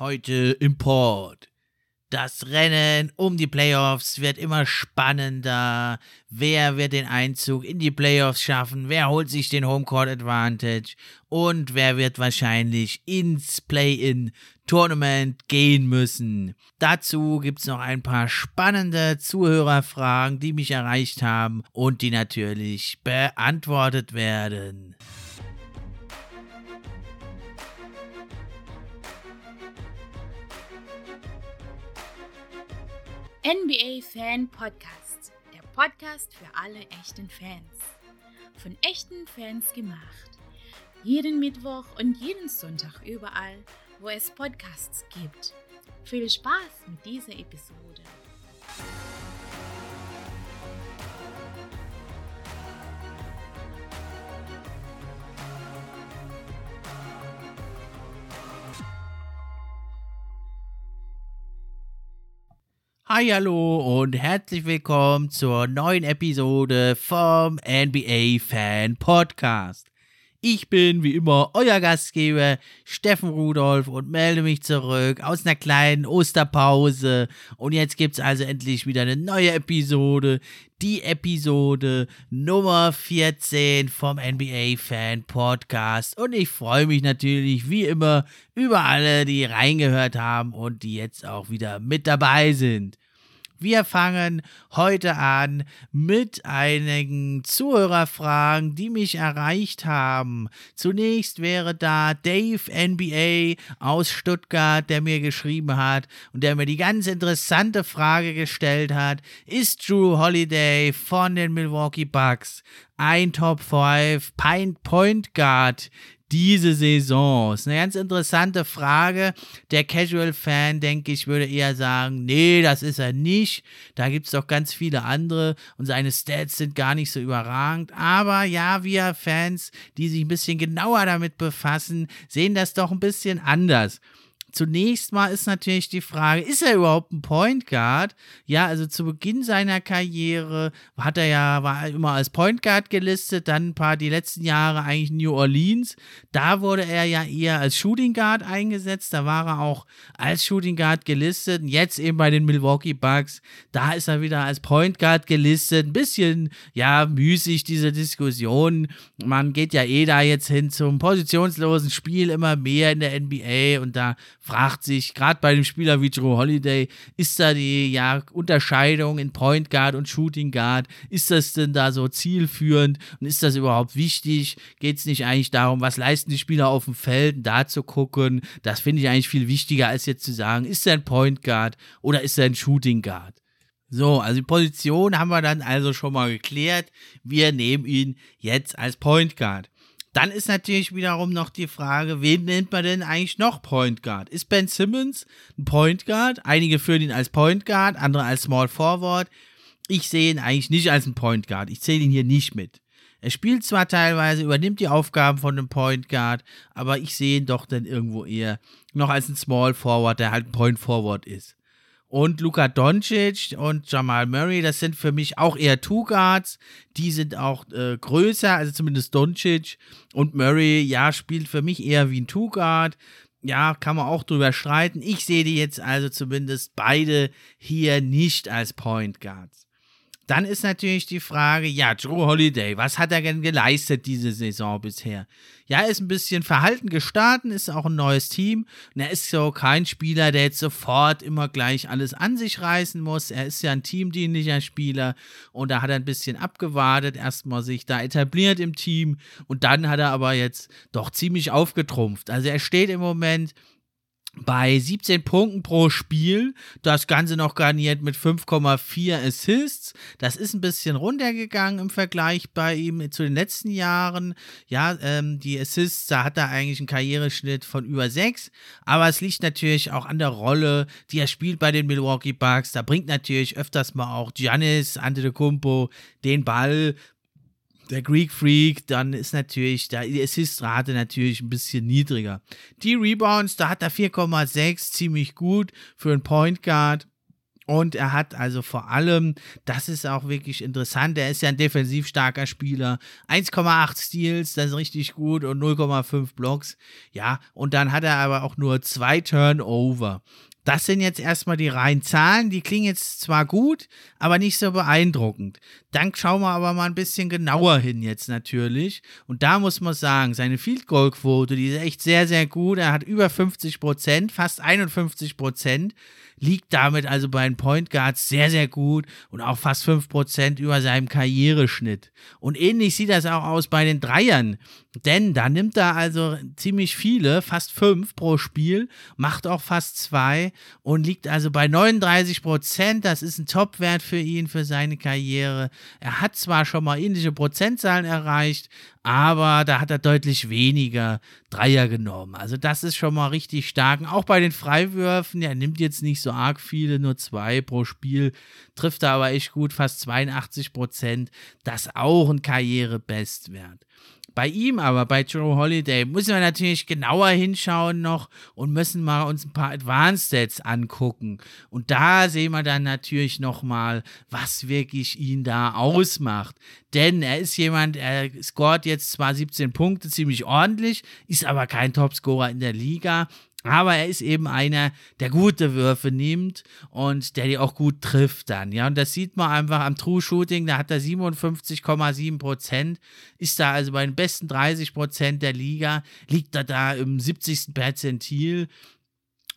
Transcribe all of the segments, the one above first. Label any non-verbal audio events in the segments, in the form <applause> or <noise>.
Heute im Port. Das Rennen um die Playoffs wird immer spannender. Wer wird den Einzug in die Playoffs schaffen? Wer holt sich den Homecourt Advantage? Und wer wird wahrscheinlich ins Play-in-Tournament gehen müssen? Dazu gibt es noch ein paar spannende Zuhörerfragen, die mich erreicht haben und die natürlich beantwortet werden. NBA Fan Podcast, der Podcast für alle echten Fans. Von echten Fans gemacht. Jeden Mittwoch und jeden Sonntag überall, wo es Podcasts gibt. Viel Spaß mit dieser Episode. Hi, hallo und herzlich willkommen zur neuen Episode vom NBA Fan Podcast. Ich bin wie immer euer Gastgeber Steffen Rudolf und melde mich zurück aus einer kleinen Osterpause. Und jetzt gibt's also endlich wieder eine neue Episode. Die Episode Nummer 14 vom NBA Fan Podcast. Und ich freue mich natürlich wie immer über alle, die reingehört haben und die jetzt auch wieder mit dabei sind. Wir fangen heute an mit einigen Zuhörerfragen, die mich erreicht haben. Zunächst wäre da Dave NBA aus Stuttgart, der mir geschrieben hat und der mir die ganz interessante Frage gestellt hat, ist Drew Holiday von den Milwaukee Bucks ein Top 5 Point Guard diese Saison? Ist eine ganz interessante Frage. Der Casual-Fan, denke ich, würde eher sagen, nee, das ist er nicht. Da gibt es doch ganz viele andere und seine Stats sind gar nicht so überragend. Aber ja, wir Fans, die sich ein bisschen genauer damit befassen, sehen das doch ein bisschen anders zunächst mal ist natürlich die Frage, ist er überhaupt ein Point Guard? Ja, also zu Beginn seiner Karriere hat er ja, war er immer als Point Guard gelistet, dann ein paar, die letzten Jahre eigentlich New Orleans. Da wurde er ja eher als Shooting Guard eingesetzt, da war er auch als Shooting Guard gelistet. Und jetzt eben bei den Milwaukee Bucks, da ist er wieder als Point Guard gelistet. Ein bisschen, ja, müßig diese Diskussion. Man geht ja eh da jetzt hin zum positionslosen Spiel immer mehr in der NBA und da fragt sich, gerade bei dem Spieler wie Drew Holiday, ist da die ja, Unterscheidung in Point Guard und Shooting Guard, ist das denn da so zielführend und ist das überhaupt wichtig? Geht es nicht eigentlich darum, was leisten die Spieler auf dem Feld, da zu gucken? Das finde ich eigentlich viel wichtiger, als jetzt zu sagen, ist er ein Point Guard oder ist er ein Shooting Guard? So, also die Position haben wir dann also schon mal geklärt. Wir nehmen ihn jetzt als Point Guard. Dann ist natürlich wiederum noch die Frage, wen nennt man denn eigentlich noch Point Guard? Ist Ben Simmons ein Point Guard? Einige führen ihn als Point Guard, andere als Small Forward. Ich sehe ihn eigentlich nicht als ein Point Guard. Ich zähle ihn hier nicht mit. Er spielt zwar teilweise, übernimmt die Aufgaben von einem Point Guard, aber ich sehe ihn doch dann irgendwo eher noch als ein Small Forward, der halt ein Point Forward ist. Und Luka Doncic und Jamal Murray, das sind für mich auch eher Two Guards. Die sind auch äh, größer, also zumindest Doncic. Und Murray, ja, spielt für mich eher wie ein Two Guard. Ja, kann man auch drüber streiten. Ich sehe die jetzt also zumindest beide hier nicht als Point Guards. Dann ist natürlich die Frage, ja, Joe Holiday, was hat er denn geleistet diese Saison bisher? Ja, er ist ein bisschen verhalten gestartet, ist auch ein neues Team und er ist so kein Spieler, der jetzt sofort immer gleich alles an sich reißen muss. Er ist ja ein teamdienlicher Spieler und da hat er ein bisschen abgewartet, erstmal sich da etabliert im Team und dann hat er aber jetzt doch ziemlich aufgetrumpft. Also er steht im Moment bei 17 Punkten pro Spiel. Das Ganze noch garniert mit 5,4 Assists. Das ist ein bisschen runtergegangen im Vergleich bei ihm zu den letzten Jahren. Ja, ähm, die Assists, da hat er eigentlich einen Karriereschnitt von über 6. Aber es liegt natürlich auch an der Rolle, die er spielt bei den Milwaukee Bucks. Da bringt natürlich öfters mal auch Giannis Antetokounmpo den Ball der Greek Freak, dann ist natürlich da die Assistrate natürlich ein bisschen niedriger. Die Rebounds, da hat er 4,6, ziemlich gut für einen Point Guard. Und er hat also vor allem, das ist auch wirklich interessant, er ist ja ein defensiv starker Spieler. 1,8 Steals, das ist richtig gut und 0,5 Blocks. Ja, und dann hat er aber auch nur zwei Turnover. Das sind jetzt erstmal die reinen Zahlen. Die klingen jetzt zwar gut, aber nicht so beeindruckend. Dann schauen wir aber mal ein bisschen genauer hin jetzt natürlich. Und da muss man sagen, seine Field Goal Quote, die ist echt sehr, sehr gut. Er hat über 50 Prozent, fast 51 Prozent liegt damit also bei den Point Guards sehr, sehr gut und auch fast 5% über seinem Karriereschnitt. Und ähnlich sieht das auch aus bei den Dreiern, denn da nimmt er also ziemlich viele, fast 5 pro Spiel, macht auch fast 2 und liegt also bei 39%. Das ist ein Topwert für ihn, für seine Karriere. Er hat zwar schon mal ähnliche Prozentzahlen erreicht, aber da hat er deutlich weniger Dreier genommen. Also das ist schon mal richtig stark. Auch bei den Freiwürfen, er nimmt jetzt nicht so arg viele, nur zwei pro Spiel, trifft er aber echt gut, fast 82 Prozent. Das auch ein Karrierebestwert. Bei ihm aber, bei Joe Holiday, müssen wir natürlich genauer hinschauen noch und müssen mal uns ein paar Advanced Stats angucken. Und da sehen wir dann natürlich nochmal, was wirklich ihn da ausmacht. Denn er ist jemand, er scoret jetzt zwar 17 Punkte, ziemlich ordentlich, ist aber kein Topscorer in der Liga. Aber er ist eben einer, der gute Würfe nimmt und der die auch gut trifft dann. Ja, und das sieht man einfach am True Shooting. Da hat er 57,7 Prozent, ist da also bei den besten 30 Prozent der Liga, liegt er da im 70. Perzentil.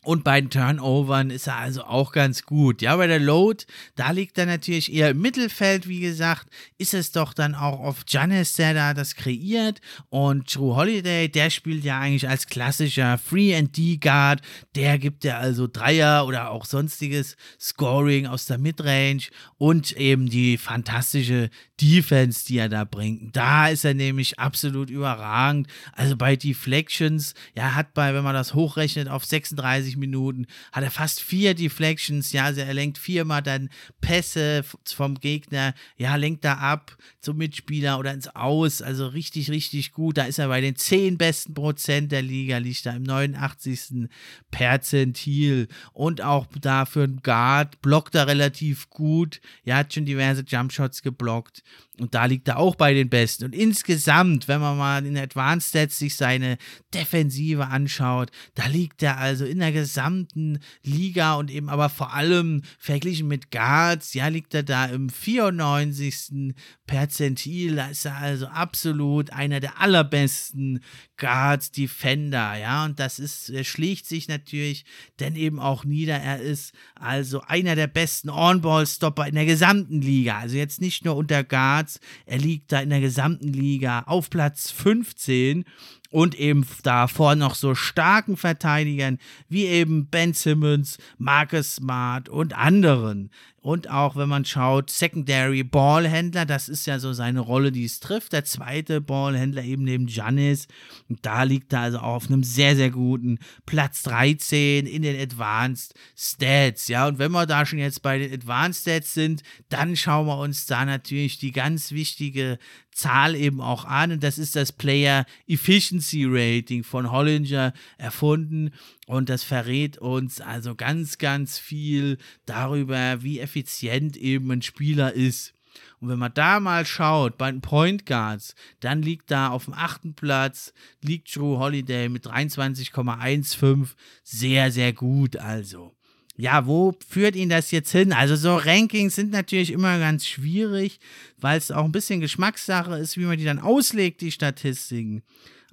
Und bei den Turnovern ist er also auch ganz gut. Ja, bei der Load, da liegt er natürlich eher im Mittelfeld, wie gesagt, ist es doch dann auch oft Janis, der da das kreiert. Und True Holiday, der spielt ja eigentlich als klassischer Free-and-D-Guard. Der gibt ja also Dreier oder auch sonstiges Scoring aus der Midrange und eben die fantastische Defense, die er da bringt. Da ist er nämlich absolut überragend. Also bei Deflections, ja, hat bei, wenn man das hochrechnet auf 36 Minuten, hat er fast vier Deflections, ja, also er lenkt viermal dann Pässe vom Gegner, ja, lenkt da ab zum Mitspieler oder ins Aus, also richtig, richtig gut. Da ist er bei den zehn besten Prozent der Liga, liegt da im 89. Perzentil und auch da für einen Guard blockt er relativ gut, ja, hat schon diverse Jumpshots geblockt. Und da liegt er auch bei den Besten. Und insgesamt, wenn man mal in Advanced Stats sich seine Defensive anschaut, da liegt er also in der gesamten Liga und eben aber vor allem verglichen mit Guards, ja, liegt er da im 94. Perzentil. Da ist er also absolut einer der allerbesten Guards, Defender, ja. Und das ist, er schlägt sich natürlich denn eben auch nieder. Er ist also einer der besten On-Ball-Stopper in der gesamten Liga. Also jetzt nicht nur unter Guards. Er liegt da in der gesamten Liga auf Platz 15 und eben davor noch so starken Verteidigern wie eben Ben Simmons, Marcus Smart und anderen. Und auch wenn man schaut, Secondary Ballhändler, das ist ja so seine Rolle, die es trifft. Der zweite Ballhändler eben neben Giannis. Und da liegt er also auf einem sehr, sehr guten Platz 13 in den Advanced Stats. Ja, und wenn wir da schon jetzt bei den Advanced Stats sind, dann schauen wir uns da natürlich die ganz wichtige Zahl eben auch an. Und das ist das Player Efficiency Rating von Hollinger erfunden. Und das verrät uns also ganz, ganz viel darüber, wie effizient eben ein Spieler ist. Und wenn man da mal schaut, bei den Point Guards, dann liegt da auf dem achten Platz, liegt Drew Holiday mit 23,15 sehr, sehr gut also ja, wo führt ihn das jetzt hin? Also so Rankings sind natürlich immer ganz schwierig, weil es auch ein bisschen Geschmackssache ist, wie man die dann auslegt, die Statistiken.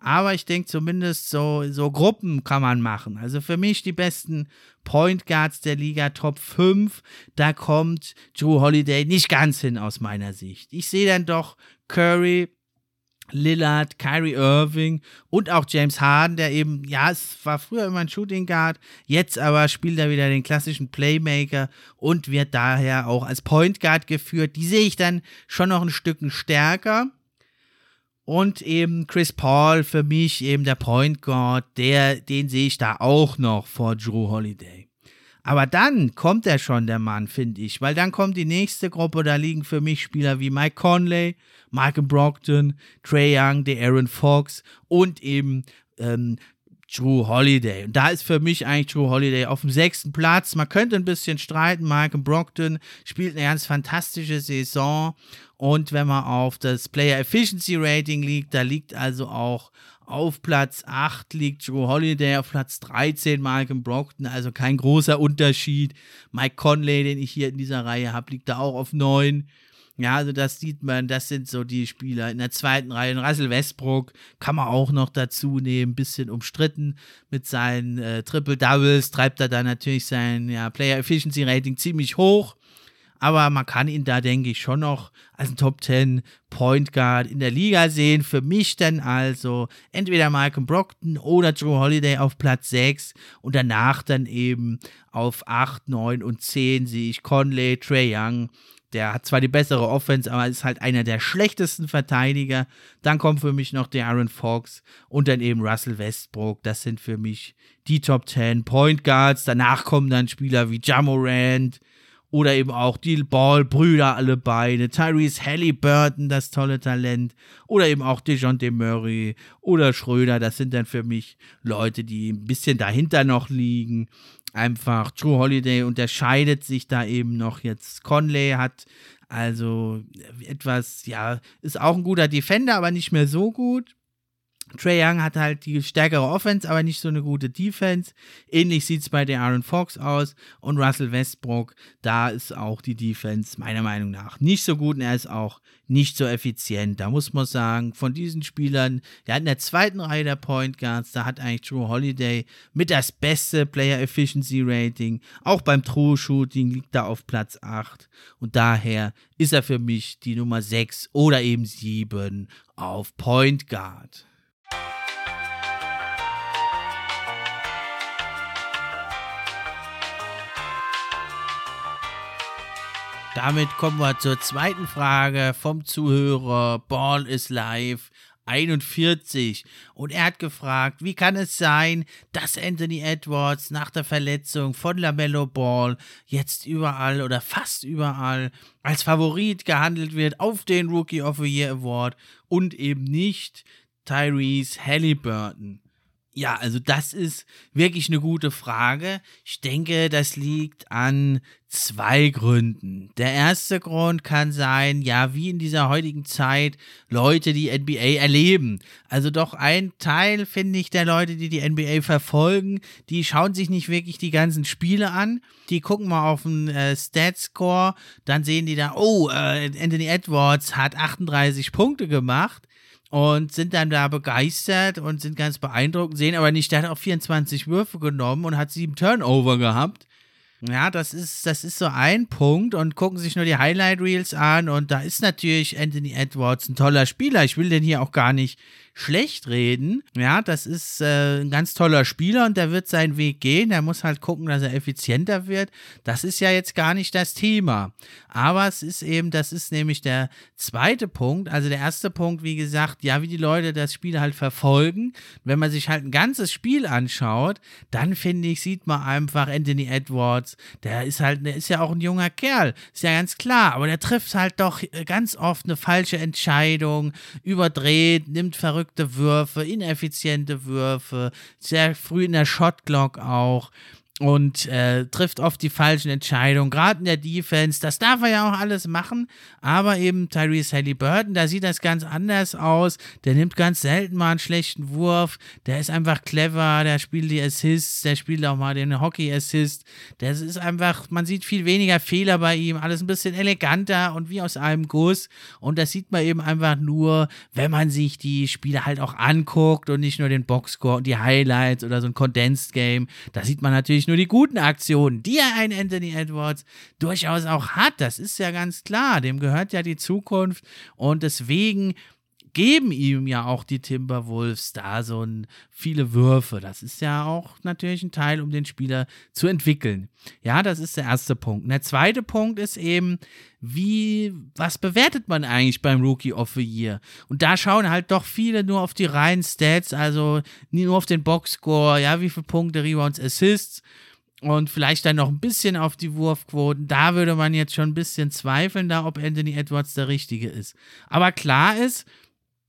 Aber ich denke zumindest so, so Gruppen kann man machen. Also für mich die besten Point Guards der Liga Top 5. Da kommt Drew Holiday nicht ganz hin aus meiner Sicht. Ich sehe dann doch Curry, Lillard, Kyrie Irving und auch James Harden, der eben, ja, es war früher immer ein Shooting Guard, jetzt aber spielt er wieder den klassischen Playmaker und wird daher auch als Point Guard geführt. Die sehe ich dann schon noch ein Stück stärker. Und eben Chris Paul für mich eben der Point Guard, der, den sehe ich da auch noch vor Drew Holiday. Aber dann kommt er schon, der Mann, finde ich, weil dann kommt die nächste Gruppe, da liegen für mich Spieler wie Mike Conley, Michael Brockton, Trey Young, der Aaron Fox und eben ähm, Drew Holiday. Und da ist für mich eigentlich Drew Holiday auf dem sechsten Platz. Man könnte ein bisschen streiten. Malcolm Brockton spielt eine ganz fantastische Saison. Und wenn man auf das Player Efficiency Rating liegt, da liegt also auch auf Platz 8 liegt Drew Holiday, auf Platz 13 Malcolm Brockton, also kein großer Unterschied. Mike Conley, den ich hier in dieser Reihe habe, liegt da auch auf 9. Ja, also das sieht man, das sind so die Spieler. In der zweiten Reihe, Russell Westbrook kann man auch noch dazu nehmen, bisschen umstritten mit seinen äh, Triple Doubles, treibt er da natürlich sein ja, Player Efficiency Rating ziemlich hoch. Aber man kann ihn da, denke ich, schon noch als ein Top 10 Point Guard in der Liga sehen. Für mich dann also entweder Malcolm Brockton oder Drew Holiday auf Platz 6 und danach dann eben auf 8, 9 und 10 sehe ich Conley, Trey Young. Der hat zwar die bessere Offense, aber ist halt einer der schlechtesten Verteidiger. Dann kommt für mich noch der Aaron Fox und dann eben Russell Westbrook. Das sind für mich die Top 10 Point Guards. Danach kommen dann Spieler wie Jamorant, oder eben auch die Ball-Brüder alle beide, Tyrese Halliburton, das tolle Talent. Oder eben auch DeJounte Murray oder Schröder. Das sind dann für mich Leute, die ein bisschen dahinter noch liegen. Einfach True Holiday unterscheidet sich da eben noch jetzt. Conley hat also etwas, ja, ist auch ein guter Defender, aber nicht mehr so gut. Trey Young hat halt die stärkere Offense, aber nicht so eine gute Defense. Ähnlich sieht es bei der Aaron Fox aus. Und Russell Westbrook, da ist auch die Defense meiner Meinung nach nicht so gut und er ist auch nicht so effizient. Da muss man sagen, von diesen Spielern, ja, in der zweiten Reihe der Point Guards, da hat eigentlich True Holiday mit das beste Player Efficiency Rating. Auch beim True Shooting liegt er auf Platz 8. Und daher ist er für mich die Nummer 6 oder eben 7 auf Point Guard. Damit kommen wir zur zweiten Frage vom Zuhörer Ball is Live 41 und er hat gefragt, wie kann es sein, dass Anthony Edwards nach der Verletzung von LaMelo Ball jetzt überall oder fast überall als Favorit gehandelt wird auf den Rookie of the Year Award und eben nicht Tyrese Halliburton. Ja, also das ist wirklich eine gute Frage. Ich denke, das liegt an zwei Gründen. Der erste Grund kann sein, ja, wie in dieser heutigen Zeit Leute die NBA erleben. Also doch ein Teil, finde ich, der Leute, die die NBA verfolgen, die schauen sich nicht wirklich die ganzen Spiele an. Die gucken mal auf den äh, Stat-Score, dann sehen die da, oh, äh, Anthony Edwards hat 38 Punkte gemacht und sind dann da begeistert und sind ganz beeindruckt, sehen aber nicht, der hat auch 24 Würfe genommen und hat sieben Turnover gehabt. Ja, das ist, das ist so ein Punkt und gucken sich nur die Highlight Reels an und da ist natürlich Anthony Edwards ein toller Spieler. Ich will den hier auch gar nicht schlecht reden. Ja, das ist äh, ein ganz toller Spieler und der wird seinen Weg gehen. Der muss halt gucken, dass er effizienter wird. Das ist ja jetzt gar nicht das Thema. Aber es ist eben, das ist nämlich der zweite Punkt. Also der erste Punkt, wie gesagt, ja, wie die Leute das Spiel halt verfolgen. Wenn man sich halt ein ganzes Spiel anschaut, dann finde ich, sieht man einfach Anthony Edwards. Der ist halt, der ist ja auch ein junger Kerl. Ist ja ganz klar. Aber der trifft halt doch ganz oft eine falsche Entscheidung, überdreht, nimmt verrückt verrückte Würfe, ineffiziente Würfe, sehr früh in der Shotglock auch und äh, trifft oft die falschen Entscheidungen, gerade in der Defense. Das darf er ja auch alles machen, aber eben Tyrese Halliburton, da sieht das ganz anders aus. Der nimmt ganz selten mal einen schlechten Wurf. Der ist einfach clever, der spielt die Assists, der spielt auch mal den Hockey-Assist. Das ist einfach, man sieht viel weniger Fehler bei ihm, alles ein bisschen eleganter und wie aus einem Guss. Und das sieht man eben einfach nur, wenn man sich die Spiele halt auch anguckt und nicht nur den Boxscore und die Highlights oder so ein Condensed Game. Da sieht man natürlich natürlich nur die guten Aktionen, die ja ein Anthony Edwards durchaus auch hat. Das ist ja ganz klar. Dem gehört ja die Zukunft. Und deswegen geben ihm ja auch die Timberwolves da so ein, viele Würfe. Das ist ja auch natürlich ein Teil, um den Spieler zu entwickeln. Ja, das ist der erste Punkt. Und der zweite Punkt ist eben, wie, was bewertet man eigentlich beim Rookie of the Year? Und da schauen halt doch viele nur auf die reinen Stats, also nur auf den Boxscore, ja, wie viele Punkte, Rebounds, Assists und vielleicht dann noch ein bisschen auf die Wurfquoten. Da würde man jetzt schon ein bisschen zweifeln, da ob Anthony Edwards der Richtige ist. Aber klar ist,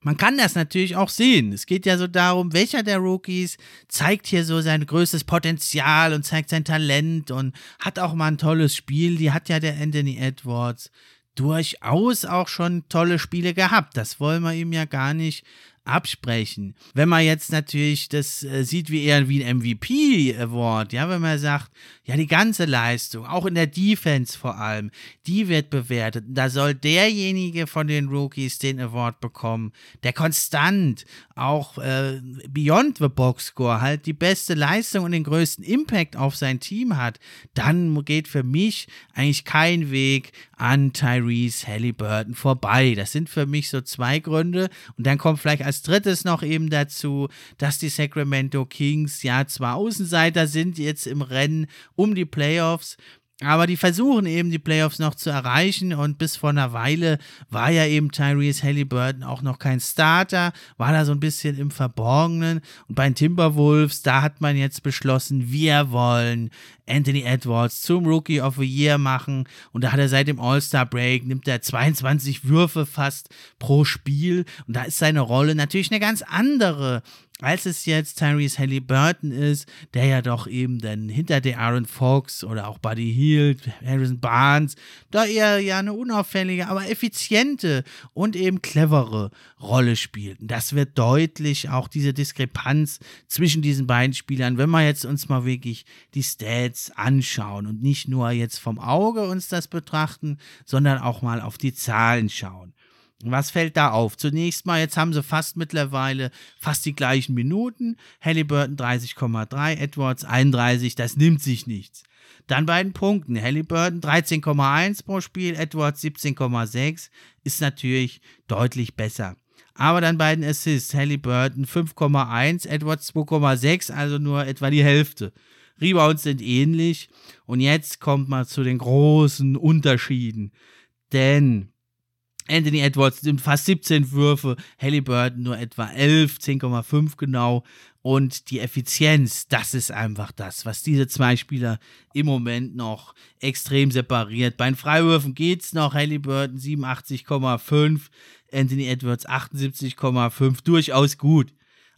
man kann das natürlich auch sehen. Es geht ja so darum, welcher der Rookies zeigt hier so sein größtes Potenzial und zeigt sein Talent und hat auch mal ein tolles Spiel. Die hat ja der Anthony Edwards durchaus auch schon tolle Spiele gehabt. Das wollen wir ihm ja gar nicht absprechen. Wenn man jetzt natürlich das äh, sieht wie eher wie ein MVP-Award, ja, wenn man sagt, ja, die ganze Leistung, auch in der Defense vor allem, die wird bewertet. Da soll derjenige von den Rookies den Award bekommen, der konstant auch äh, beyond the box score halt die beste Leistung und den größten Impact auf sein Team hat. Dann geht für mich eigentlich kein Weg an Tyrese Halliburton vorbei. Das sind für mich so zwei Gründe. Und dann kommt vielleicht als drittes noch eben dazu, dass die Sacramento Kings ja zwar Außenseiter sind jetzt im Rennen um die Playoffs, aber die versuchen eben die Playoffs noch zu erreichen. Und bis vor einer Weile war ja eben Tyrese Halliburton auch noch kein Starter, war da so ein bisschen im Verborgenen. Und bei den Timberwolves, da hat man jetzt beschlossen, wir wollen Anthony Edwards zum Rookie of the Year machen. Und da hat er seit dem All-Star Break nimmt er 22 Würfe fast pro Spiel. Und da ist seine Rolle natürlich eine ganz andere als es jetzt Tyrese Halliburton ist, der ja doch eben dann hinter der Aaron Fox oder auch Buddy Hield, Harrison Barnes, da eher ja eine unauffällige, aber effiziente und eben clevere Rolle spielt. Und das wird deutlich auch diese Diskrepanz zwischen diesen beiden Spielern, wenn wir jetzt uns mal wirklich die Stats anschauen und nicht nur jetzt vom Auge uns das betrachten, sondern auch mal auf die Zahlen schauen. Was fällt da auf? Zunächst mal, jetzt haben sie fast mittlerweile fast die gleichen Minuten. Halliburton 30,3, Edwards 31, das nimmt sich nichts. Dann bei den Punkten. Halliburton 13,1 pro Spiel, Edwards 17,6 ist natürlich deutlich besser. Aber dann bei den Assists. Halliburton 5,1, Edwards 2,6, also nur etwa die Hälfte. Rebounds sind ähnlich. Und jetzt kommt man zu den großen Unterschieden. Denn Anthony Edwards nimmt fast 17 Würfe, Halliburton nur etwa 11, 10,5 genau. Und die Effizienz, das ist einfach das, was diese zwei Spieler im Moment noch extrem separiert. Bei den Freiwürfen geht es noch. Halliburton 87,5, Anthony Edwards 78,5, durchaus gut.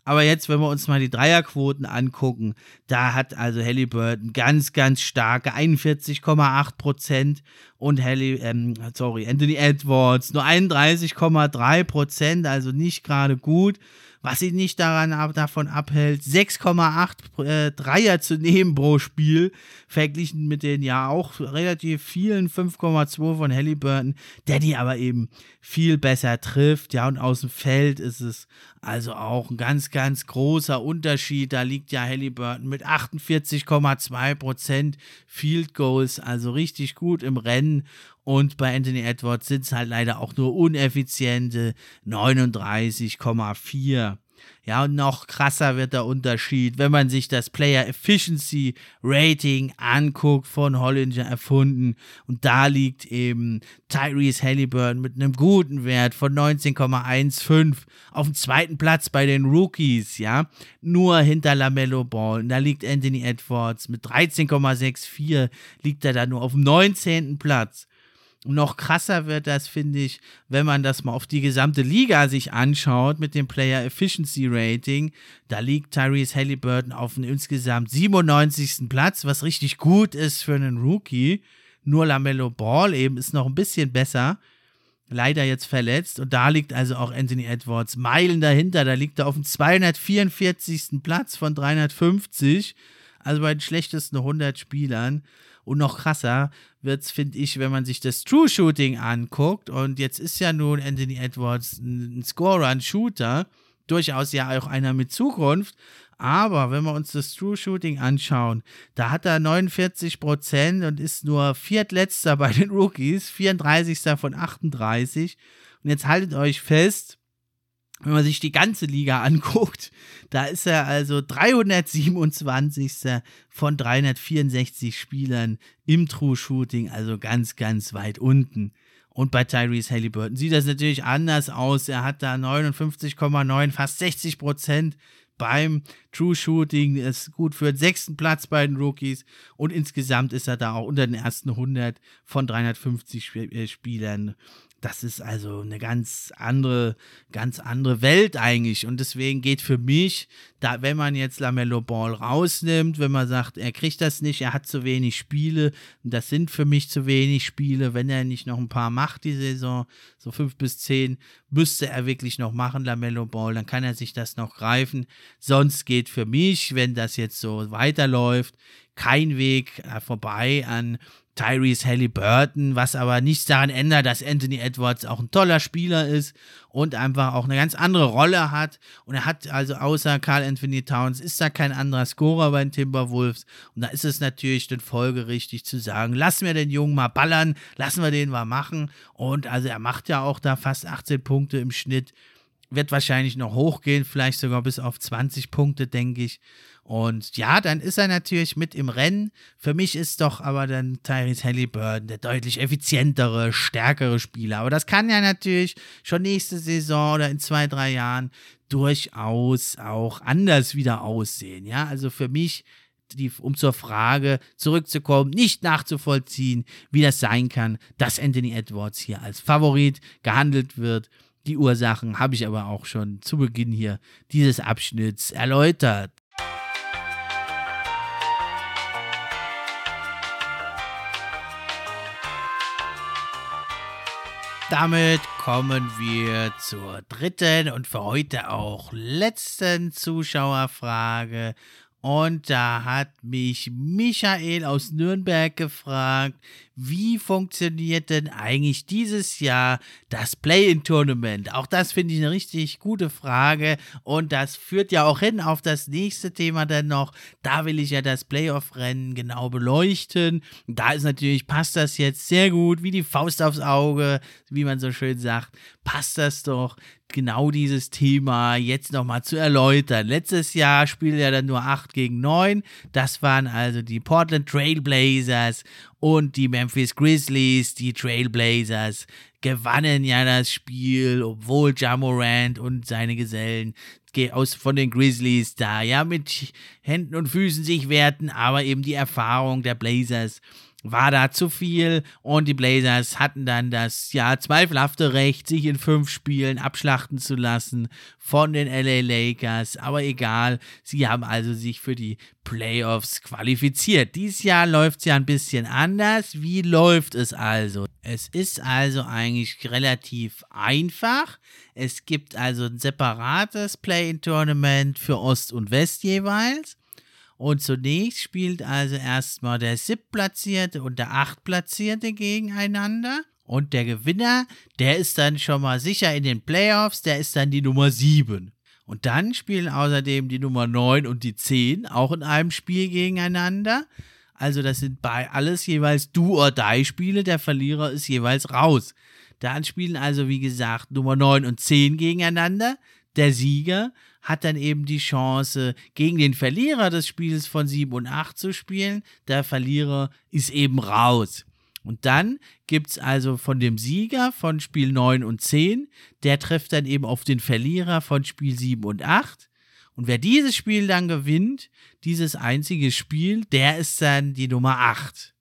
Aber jetzt, wenn wir uns mal die Dreierquoten angucken, da hat also Halliburton ganz, ganz starke 41,8 Prozent und Halli, ähm, sorry, Anthony Edwards nur 31,3 Prozent, also nicht gerade gut. Was ihn nicht daran davon abhält, 6,8 äh, Dreier zu nehmen pro Spiel, verglichen mit den ja auch relativ vielen 5,2 von Halliburton, der die aber eben viel besser trifft, ja, und aus dem Feld ist es also auch ein ganz, ganz großer Unterschied. Da liegt ja Halliburton mit 48,2 Prozent Field Goals, also richtig gut im Rennen. Und bei Anthony Edwards sind es halt leider auch nur uneffiziente 39,4. Ja, und noch krasser wird der Unterschied, wenn man sich das Player Efficiency Rating anguckt, von Hollinger erfunden. Und da liegt eben Tyrese Halliburton mit einem guten Wert von 19,15 auf dem zweiten Platz bei den Rookies, ja. Nur hinter Lamello Ball. Und da liegt Anthony Edwards mit 13,64, liegt er da nur auf dem 19. Platz. Noch krasser wird das, finde ich, wenn man das mal auf die gesamte Liga sich anschaut mit dem Player Efficiency Rating. Da liegt Tyrese Halliburton auf einem insgesamt 97. Platz, was richtig gut ist für einen Rookie. Nur Lamello Ball eben ist noch ein bisschen besser. Leider jetzt verletzt. Und da liegt also auch Anthony Edwards Meilen dahinter. Da liegt er auf dem 244. Platz von 350. Also bei den schlechtesten 100 Spielern. Und noch krasser wird es, finde ich, wenn man sich das True Shooting anguckt. Und jetzt ist ja nun Anthony Edwards ein Scorer, ein Shooter. Durchaus ja auch einer mit Zukunft. Aber wenn wir uns das True Shooting anschauen, da hat er 49% und ist nur viertletzter <laughs> bei den Rookies, 34. von 38. Und jetzt haltet euch fest, wenn man sich die ganze Liga <laughs> anguckt, da ist er also 327. von 364 Spielern im True Shooting, also ganz, ganz weit unten. Und bei Tyrese Halliburton sieht das natürlich anders aus. Er hat da 59,9, fast 60 Prozent beim True Shooting. Ist gut für den sechsten Platz bei den Rookies. Und insgesamt ist er da auch unter den ersten 100 von 350 Spielern. Das ist also eine ganz andere, ganz andere Welt eigentlich. Und deswegen geht für mich, da, wenn man jetzt Lamello Ball rausnimmt, wenn man sagt, er kriegt das nicht, er hat zu wenig Spiele, das sind für mich zu wenig Spiele, wenn er nicht noch ein paar macht die Saison, so fünf bis zehn, müsste er wirklich noch machen, Lamello Ball, dann kann er sich das noch greifen. Sonst geht für mich, wenn das jetzt so weiterläuft, kein Weg äh, vorbei an Tyrese Halliburton, was aber nichts daran ändert, dass Anthony Edwards auch ein toller Spieler ist und einfach auch eine ganz andere Rolle hat. Und er hat also außer Carl Anthony Towns ist da kein anderer Scorer bei den Timberwolves. Und da ist es natürlich dann folgerichtig zu sagen, lassen wir den Jungen mal ballern, lassen wir den mal machen. Und also er macht ja auch da fast 18 Punkte im Schnitt wird wahrscheinlich noch hochgehen, vielleicht sogar bis auf 20 Punkte, denke ich. Und ja, dann ist er natürlich mit im Rennen. Für mich ist doch aber dann Tyrese Halliburton der deutlich effizientere, stärkere Spieler. Aber das kann ja natürlich schon nächste Saison oder in zwei, drei Jahren durchaus auch anders wieder aussehen. Ja, also für mich die, um zur Frage zurückzukommen, nicht nachzuvollziehen, wie das sein kann, dass Anthony Edwards hier als Favorit gehandelt wird. Die Ursachen habe ich aber auch schon zu Beginn hier dieses Abschnitts erläutert. Damit kommen wir zur dritten und für heute auch letzten Zuschauerfrage. Und da hat mich Michael aus Nürnberg gefragt, wie funktioniert denn eigentlich dieses Jahr das Play-in-Tournament? Auch das finde ich eine richtig gute Frage und das führt ja auch hin auf das nächste Thema dann noch. Da will ich ja das Playoff-Rennen genau beleuchten. Da ist natürlich, passt das jetzt sehr gut, wie die Faust aufs Auge, wie man so schön sagt, passt das doch genau dieses Thema jetzt nochmal zu erläutern. Letztes Jahr spielte er dann nur 8 gegen 9. Das waren also die Portland Trailblazers und die Memphis Grizzlies, die Trailblazers, gewannen ja das Spiel, obwohl Jamorant und seine Gesellen aus von den Grizzlies da ja mit Händen und Füßen sich wehrten, aber eben die Erfahrung der Blazers war da zu viel und die Blazers hatten dann das ja zweifelhafte Recht, sich in fünf Spielen abschlachten zu lassen von den LA Lakers. Aber egal, sie haben also sich für die Playoffs qualifiziert. Dieses Jahr läuft es ja ein bisschen anders. Wie läuft es also? Es ist also eigentlich relativ einfach. Es gibt also ein separates Play-in-Tournament für Ost und West jeweils. Und zunächst spielt also erstmal der siebtplatzierte und der achtplatzierte gegeneinander. Und der Gewinner, der ist dann schon mal sicher in den Playoffs, der ist dann die Nummer 7. Und dann spielen außerdem die Nummer 9 und die 10 auch in einem Spiel gegeneinander. Also das sind bei alles jeweils Do-or-Die-Spiele. Der Verlierer ist jeweils raus. Dann spielen also, wie gesagt, Nummer 9 und 10 gegeneinander. Der Sieger hat dann eben die Chance, gegen den Verlierer des Spiels von 7 und 8 zu spielen. Der Verlierer ist eben raus. Und dann gibt es also von dem Sieger von Spiel 9 und 10, der trifft dann eben auf den Verlierer von Spiel 7 und 8. Und wer dieses Spiel dann gewinnt, dieses einzige Spiel, der ist dann die Nummer 8.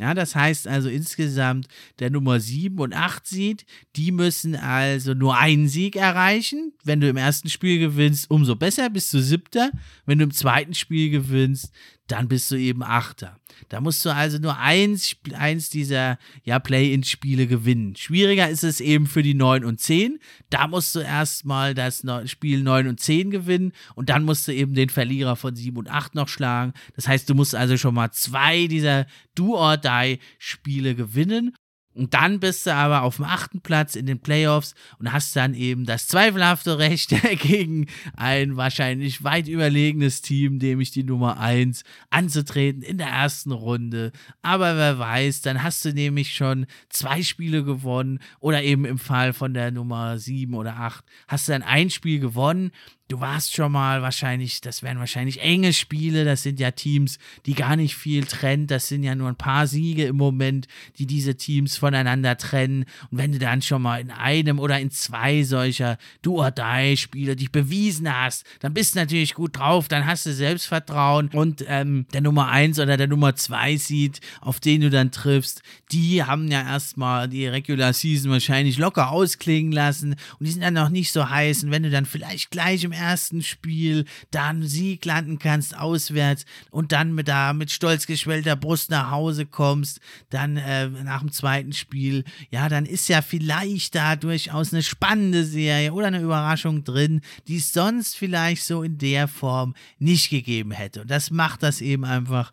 Ja, das heißt also insgesamt der Nummer 7 und 8 Sieg, die müssen also nur einen Sieg erreichen. Wenn du im ersten Spiel gewinnst, umso besser, bist du siebter. Wenn du im zweiten Spiel gewinnst, dann bist du eben Achter. Da musst du also nur eins, eins dieser ja, Play-in-Spiele gewinnen. Schwieriger ist es eben für die 9 und 10. Da musst du erstmal das Spiel 9 und 10 gewinnen und dann musst du eben den Verlierer von 7 und 8 noch schlagen. Das heißt, du musst also schon mal zwei dieser Do-or-Die-Spiele gewinnen und dann bist du aber auf dem achten Platz in den Playoffs und hast dann eben das zweifelhafte Recht <laughs> gegen ein wahrscheinlich weit überlegenes Team, dem ich die Nummer 1 anzutreten in der ersten Runde. Aber wer weiß, dann hast du nämlich schon zwei Spiele gewonnen oder eben im Fall von der Nummer 7 oder 8 hast du dann ein Spiel gewonnen Du warst schon mal wahrscheinlich, das wären wahrscheinlich enge Spiele. Das sind ja Teams, die gar nicht viel trennt. Das sind ja nur ein paar Siege im Moment, die diese Teams voneinander trennen. Und wenn du dann schon mal in einem oder in zwei solcher Do-or-Die-Spiele dich bewiesen hast, dann bist du natürlich gut drauf. Dann hast du Selbstvertrauen. Und ähm, der Nummer eins oder der Nummer zwei Seed, auf den du dann triffst, die haben ja erstmal die Regular Season wahrscheinlich locker ausklingen lassen. Und die sind dann noch nicht so heiß. Und wenn du dann vielleicht gleich im ersten Spiel da einen Sieg landen kannst, auswärts und dann mit, da, mit stolz geschwellter Brust nach Hause kommst, dann äh, nach dem zweiten Spiel, ja, dann ist ja vielleicht da durchaus eine spannende Serie oder eine Überraschung drin, die es sonst vielleicht so in der Form nicht gegeben hätte. Und das macht das eben einfach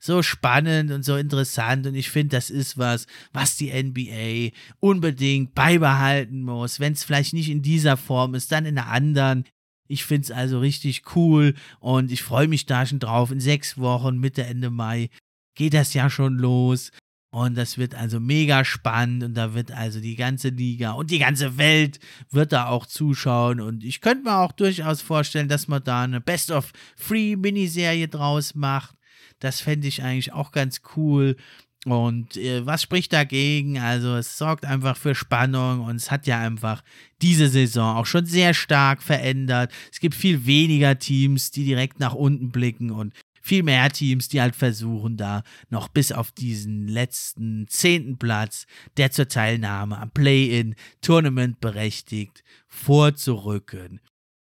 so spannend und so interessant und ich finde, das ist was, was die NBA unbedingt beibehalten muss. Wenn es vielleicht nicht in dieser Form ist, dann in einer anderen. Ich finde es also richtig cool und ich freue mich da schon drauf. In sechs Wochen, Mitte, Ende Mai, geht das ja schon los. Und das wird also mega spannend und da wird also die ganze Liga und die ganze Welt wird da auch zuschauen. Und ich könnte mir auch durchaus vorstellen, dass man da eine Best of Free Miniserie draus macht. Das fände ich eigentlich auch ganz cool. Und äh, was spricht dagegen? Also es sorgt einfach für Spannung und es hat ja einfach diese Saison auch schon sehr stark verändert. Es gibt viel weniger Teams, die direkt nach unten blicken und viel mehr Teams, die halt versuchen, da noch bis auf diesen letzten zehnten Platz, der zur Teilnahme am Play-in-Tournament berechtigt, vorzurücken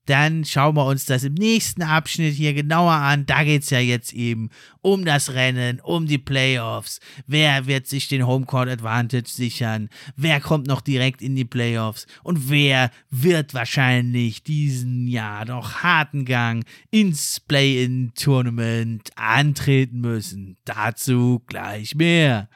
dann schauen wir uns das im nächsten Abschnitt hier genauer an. Da geht es ja jetzt eben um das Rennen, um die Playoffs. Wer wird sich den Homecourt Advantage sichern? Wer kommt noch direkt in die Playoffs? Und wer wird wahrscheinlich diesen ja doch harten Gang ins Play-in-Tournament antreten müssen? Dazu gleich mehr.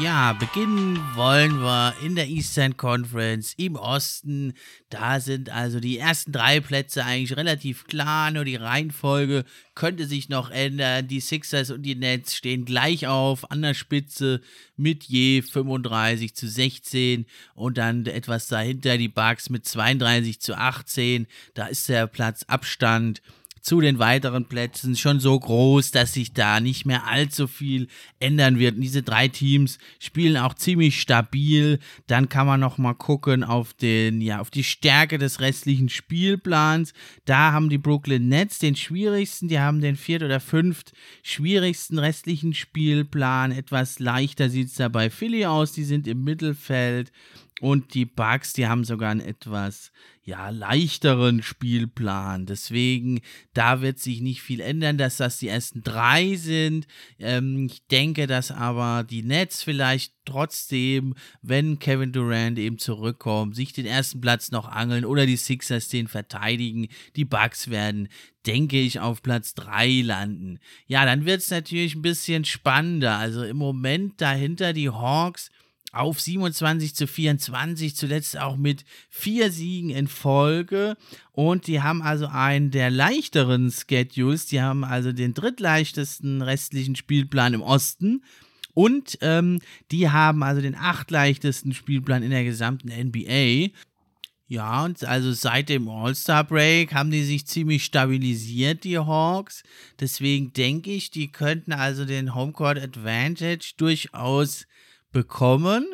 Ja, beginnen wollen wir in der Eastern Conference im Osten. Da sind also die ersten drei Plätze eigentlich relativ klar, nur die Reihenfolge könnte sich noch ändern. Die Sixers und die Nets stehen gleich auf an der Spitze mit je 35 zu 16 und dann etwas dahinter die Bucks mit 32 zu 18. Da ist der Platzabstand zu den weiteren Plätzen schon so groß, dass sich da nicht mehr allzu viel ändern wird. Und diese drei Teams spielen auch ziemlich stabil. Dann kann man noch mal gucken auf den ja auf die Stärke des restlichen Spielplans. Da haben die Brooklyn Nets den schwierigsten. Die haben den viert oder fünft schwierigsten restlichen Spielplan. Etwas leichter sieht es da bei Philly aus. Die sind im Mittelfeld. Und die Bugs, die haben sogar einen etwas ja, leichteren Spielplan. Deswegen, da wird sich nicht viel ändern, dass das die ersten drei sind. Ähm, ich denke, dass aber die Nets vielleicht trotzdem, wenn Kevin Durant eben zurückkommt, sich den ersten Platz noch angeln oder die Sixers den verteidigen. Die Bugs werden, denke ich, auf Platz drei landen. Ja, dann wird es natürlich ein bisschen spannender. Also im Moment dahinter die Hawks auf 27 zu 24, zuletzt auch mit vier Siegen in Folge. Und die haben also einen der leichteren Schedules. Die haben also den drittleichtesten restlichen Spielplan im Osten. Und ähm, die haben also den achtleichtesten Spielplan in der gesamten NBA. Ja, und also seit dem All-Star-Break haben die sich ziemlich stabilisiert, die Hawks. Deswegen denke ich, die könnten also den Homecourt Advantage durchaus bekommen.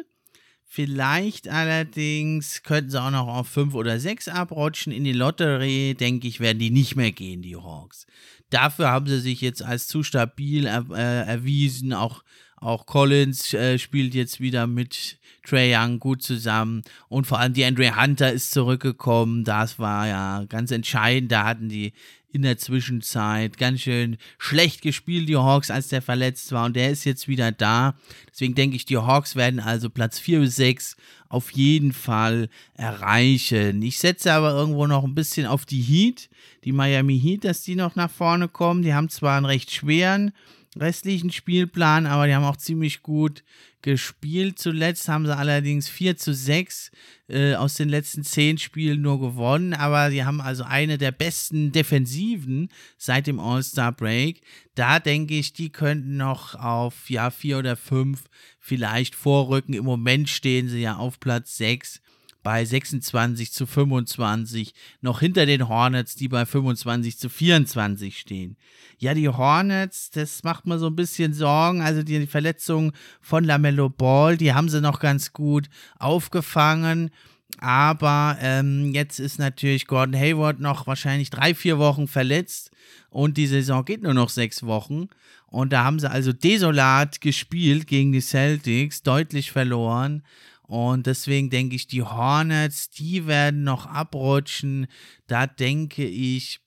Vielleicht allerdings könnten sie auch noch auf 5 oder 6 abrutschen. In die Lotterie, denke ich, werden die nicht mehr gehen, die Hawks. Dafür haben sie sich jetzt als zu stabil er, äh, erwiesen. Auch, auch Collins äh, spielt jetzt wieder mit Trey Young gut zusammen. Und vor allem die Andre Hunter ist zurückgekommen. Das war ja ganz entscheidend. Da hatten die in der Zwischenzeit ganz schön schlecht gespielt, die Hawks, als der verletzt war. Und der ist jetzt wieder da. Deswegen denke ich, die Hawks werden also Platz 4 bis 6 auf jeden Fall erreichen. Ich setze aber irgendwo noch ein bisschen auf die Heat, die Miami Heat, dass die noch nach vorne kommen. Die haben zwar einen recht schweren restlichen Spielplan, aber die haben auch ziemlich gut gespielt. Zuletzt haben sie allerdings 4 zu 6 äh, aus den letzten 10 Spielen nur gewonnen, aber sie haben also eine der besten Defensiven seit dem All-Star Break. Da denke ich, die könnten noch auf ja 4 oder 5 vielleicht vorrücken. Im Moment stehen sie ja auf Platz 6 bei 26 zu 25, noch hinter den Hornets, die bei 25 zu 24 stehen. Ja, die Hornets, das macht mir so ein bisschen Sorgen. Also die Verletzung von Lamello Ball, die haben sie noch ganz gut aufgefangen. Aber ähm, jetzt ist natürlich Gordon Hayward noch wahrscheinlich drei, vier Wochen verletzt und die Saison geht nur noch sechs Wochen. Und da haben sie also desolat gespielt gegen die Celtics, deutlich verloren. Und deswegen denke ich, die Hornets, die werden noch abrutschen. Da denke ich,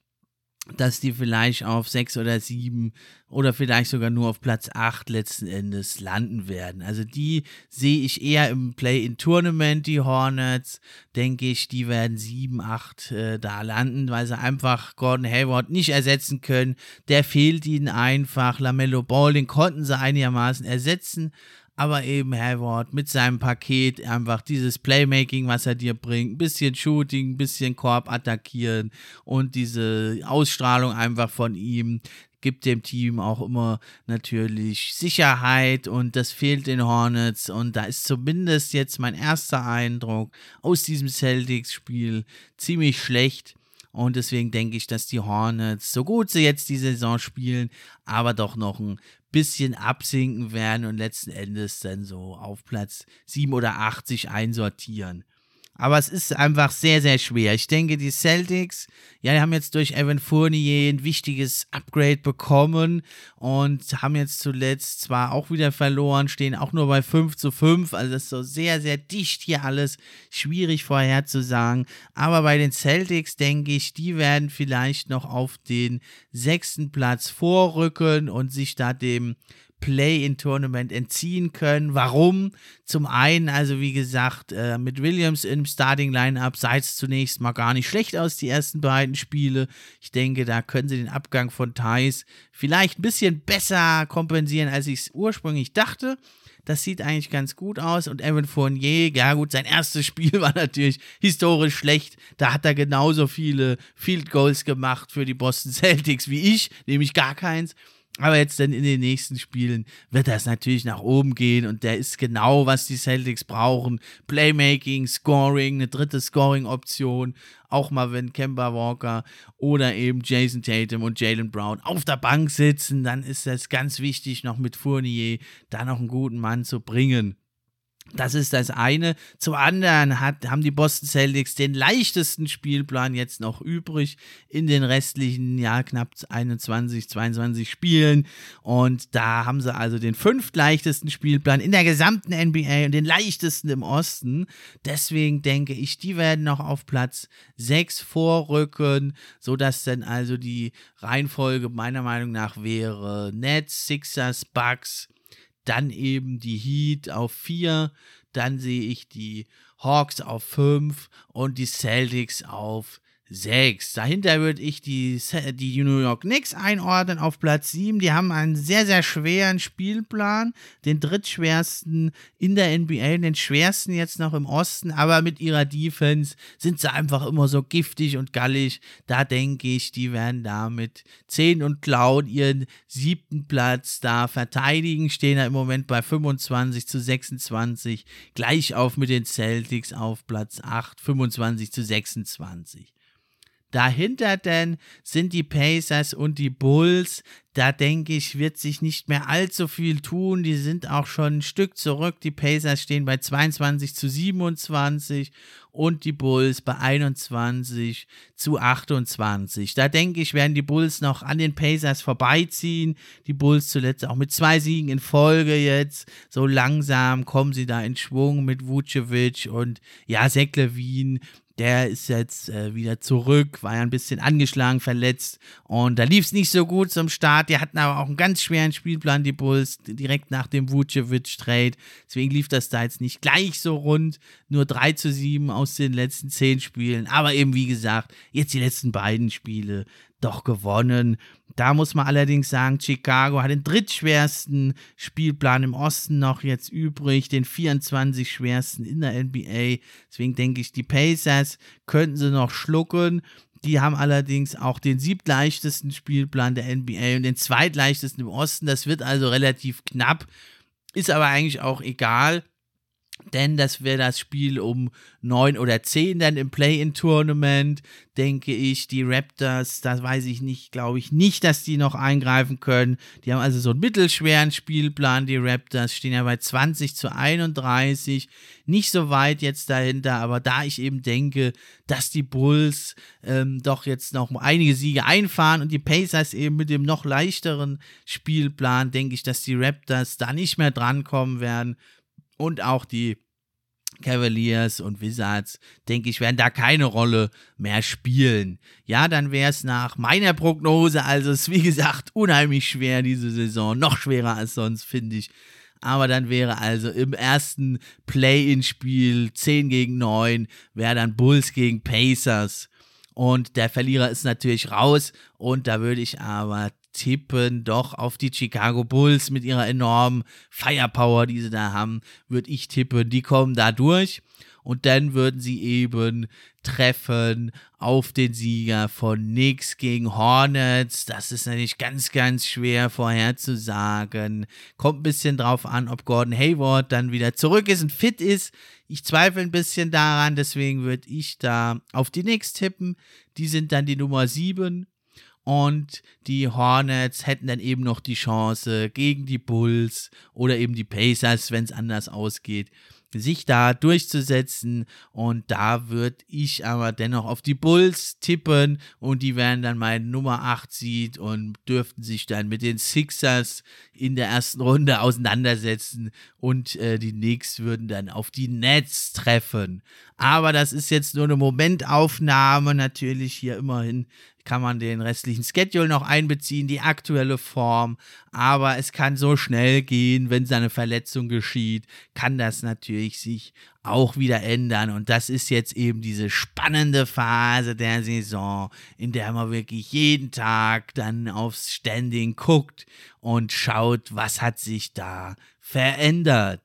dass die vielleicht auf sechs oder sieben oder vielleicht sogar nur auf Platz acht letzten Endes landen werden. Also die sehe ich eher im Play-in-Tournament, die Hornets, denke ich, die werden sieben, acht äh, da landen, weil sie einfach Gordon Hayward nicht ersetzen können. Der fehlt ihnen einfach. Lamello Ball, den konnten sie einigermaßen ersetzen, aber eben Hayward mit seinem Paket einfach dieses Playmaking, was er dir bringt, ein bisschen Shooting, ein bisschen Korb attackieren und diese Ausstrahlung einfach von ihm gibt dem Team auch immer natürlich Sicherheit und das fehlt den Hornets und da ist zumindest jetzt mein erster Eindruck aus diesem Celtics-Spiel ziemlich schlecht. Und deswegen denke ich, dass die Hornets, so gut sie jetzt die Saison spielen, aber doch noch ein bisschen absinken werden und letzten Endes dann so auf Platz 7 oder 8 sich einsortieren. Aber es ist einfach sehr, sehr schwer. Ich denke, die Celtics, ja, die haben jetzt durch Evan Fournier ein wichtiges Upgrade bekommen und haben jetzt zuletzt zwar auch wieder verloren, stehen auch nur bei 5 zu 5. Also das ist so sehr, sehr dicht hier alles. Schwierig vorherzusagen. Aber bei den Celtics denke ich, die werden vielleicht noch auf den sechsten Platz vorrücken und sich da dem Play-in-Tournament entziehen können. Warum? Zum einen, also wie gesagt, äh, mit Williams im Starting-Line-Up sah es zunächst mal gar nicht schlecht aus, die ersten beiden Spiele. Ich denke, da können sie den Abgang von Thais vielleicht ein bisschen besser kompensieren, als ich es ursprünglich dachte. Das sieht eigentlich ganz gut aus. Und Evan Fournier, ja gut, sein erstes Spiel war natürlich historisch schlecht. Da hat er genauso viele Field Goals gemacht für die Boston Celtics wie ich, nämlich gar keins. Aber jetzt dann in den nächsten Spielen wird das natürlich nach oben gehen und der ist genau, was die Celtics brauchen. Playmaking, Scoring, eine dritte Scoring-Option. Auch mal, wenn Kemba Walker oder eben Jason Tatum und Jalen Brown auf der Bank sitzen, dann ist das ganz wichtig, noch mit Fournier da noch einen guten Mann zu bringen. Das ist das eine. Zum anderen hat, haben die Boston Celtics den leichtesten Spielplan jetzt noch übrig in den restlichen, ja, knapp 21, 22 Spielen. Und da haben sie also den fünftleichtesten Spielplan in der gesamten NBA und den leichtesten im Osten. Deswegen denke ich, die werden noch auf Platz 6 vorrücken, sodass dann also die Reihenfolge meiner Meinung nach wäre Nets, Sixers, Bucks, dann eben die Heat auf 4, dann sehe ich die Hawks auf 5 und die Celtics auf 6. Dahinter würde ich die, die New York Knicks einordnen auf Platz 7. Die haben einen sehr, sehr schweren Spielplan, den drittschwersten in der NBA, den schwersten jetzt noch im Osten, aber mit ihrer Defense sind sie einfach immer so giftig und gallig. Da denke ich, die werden da mit 10 und Cloud ihren siebten Platz da verteidigen, stehen da im Moment bei 25 zu 26, gleich auf mit den Celtics auf Platz 8, 25 zu 26. Dahinter denn sind die Pacers und die Bulls. Da denke ich, wird sich nicht mehr allzu viel tun. Die sind auch schon ein Stück zurück. Die Pacers stehen bei 22 zu 27 und die Bulls bei 21 zu 28. Da denke ich, werden die Bulls noch an den Pacers vorbeiziehen. Die Bulls zuletzt auch mit zwei Siegen in Folge jetzt. So langsam kommen sie da in Schwung mit Vucevic und ja, Zach der ist jetzt äh, wieder zurück, war ja ein bisschen angeschlagen, verletzt und da lief es nicht so gut zum Start. Die hatten aber auch einen ganz schweren Spielplan, die Bulls, direkt nach dem Vucevic-Trade. Deswegen lief das da jetzt nicht gleich so rund. Nur 3 zu 7 aus den letzten 10 Spielen. Aber eben, wie gesagt, jetzt die letzten beiden Spiele, doch gewonnen. Da muss man allerdings sagen, Chicago hat den drittschwersten Spielplan im Osten noch jetzt übrig, den 24 schwersten in der NBA. Deswegen denke ich, die Pacers könnten sie noch schlucken. Die haben allerdings auch den siebtleichtesten Spielplan der NBA und den zweitleichtesten im Osten. Das wird also relativ knapp. Ist aber eigentlich auch egal denn das wäre das Spiel um 9 oder 10 dann im Play-in-Tournament, denke ich. Die Raptors, das weiß ich nicht, glaube ich nicht, dass die noch eingreifen können. Die haben also so einen mittelschweren Spielplan, die Raptors stehen ja bei 20 zu 31. Nicht so weit jetzt dahinter, aber da ich eben denke, dass die Bulls ähm, doch jetzt noch einige Siege einfahren und die Pacers eben mit dem noch leichteren Spielplan, denke ich, dass die Raptors da nicht mehr drankommen werden und auch die Cavaliers und Wizards, denke ich, werden da keine Rolle mehr spielen. Ja, dann wäre es nach meiner Prognose, also ist wie gesagt unheimlich schwer diese Saison, noch schwerer als sonst, finde ich. Aber dann wäre also im ersten Play-in-Spiel 10 gegen 9, wäre dann Bulls gegen Pacers. Und der Verlierer ist natürlich raus. Und da würde ich aber tippen doch auf die Chicago Bulls mit ihrer enormen Firepower, die sie da haben, würde ich tippen, die kommen da durch und dann würden sie eben treffen auf den Sieger von Knicks gegen Hornets. Das ist natürlich ganz, ganz schwer vorherzusagen. Kommt ein bisschen drauf an, ob Gordon Hayward dann wieder zurück ist und fit ist. Ich zweifle ein bisschen daran, deswegen würde ich da auf die Knicks tippen. Die sind dann die Nummer 7 und die Hornets hätten dann eben noch die Chance gegen die Bulls oder eben die Pacers, wenn es anders ausgeht, sich da durchzusetzen. Und da würde ich aber dennoch auf die Bulls tippen und die wären dann mein Nummer 8 Seed und dürften sich dann mit den Sixers in der ersten Runde auseinandersetzen und äh, die Knicks würden dann auf die Nets treffen. Aber das ist jetzt nur eine Momentaufnahme, natürlich hier immerhin kann man den restlichen Schedule noch einbeziehen, die aktuelle Form. Aber es kann so schnell gehen, wenn seine Verletzung geschieht, kann das natürlich sich auch wieder ändern. Und das ist jetzt eben diese spannende Phase der Saison, in der man wirklich jeden Tag dann aufs Standing guckt und schaut, was hat sich da verändert.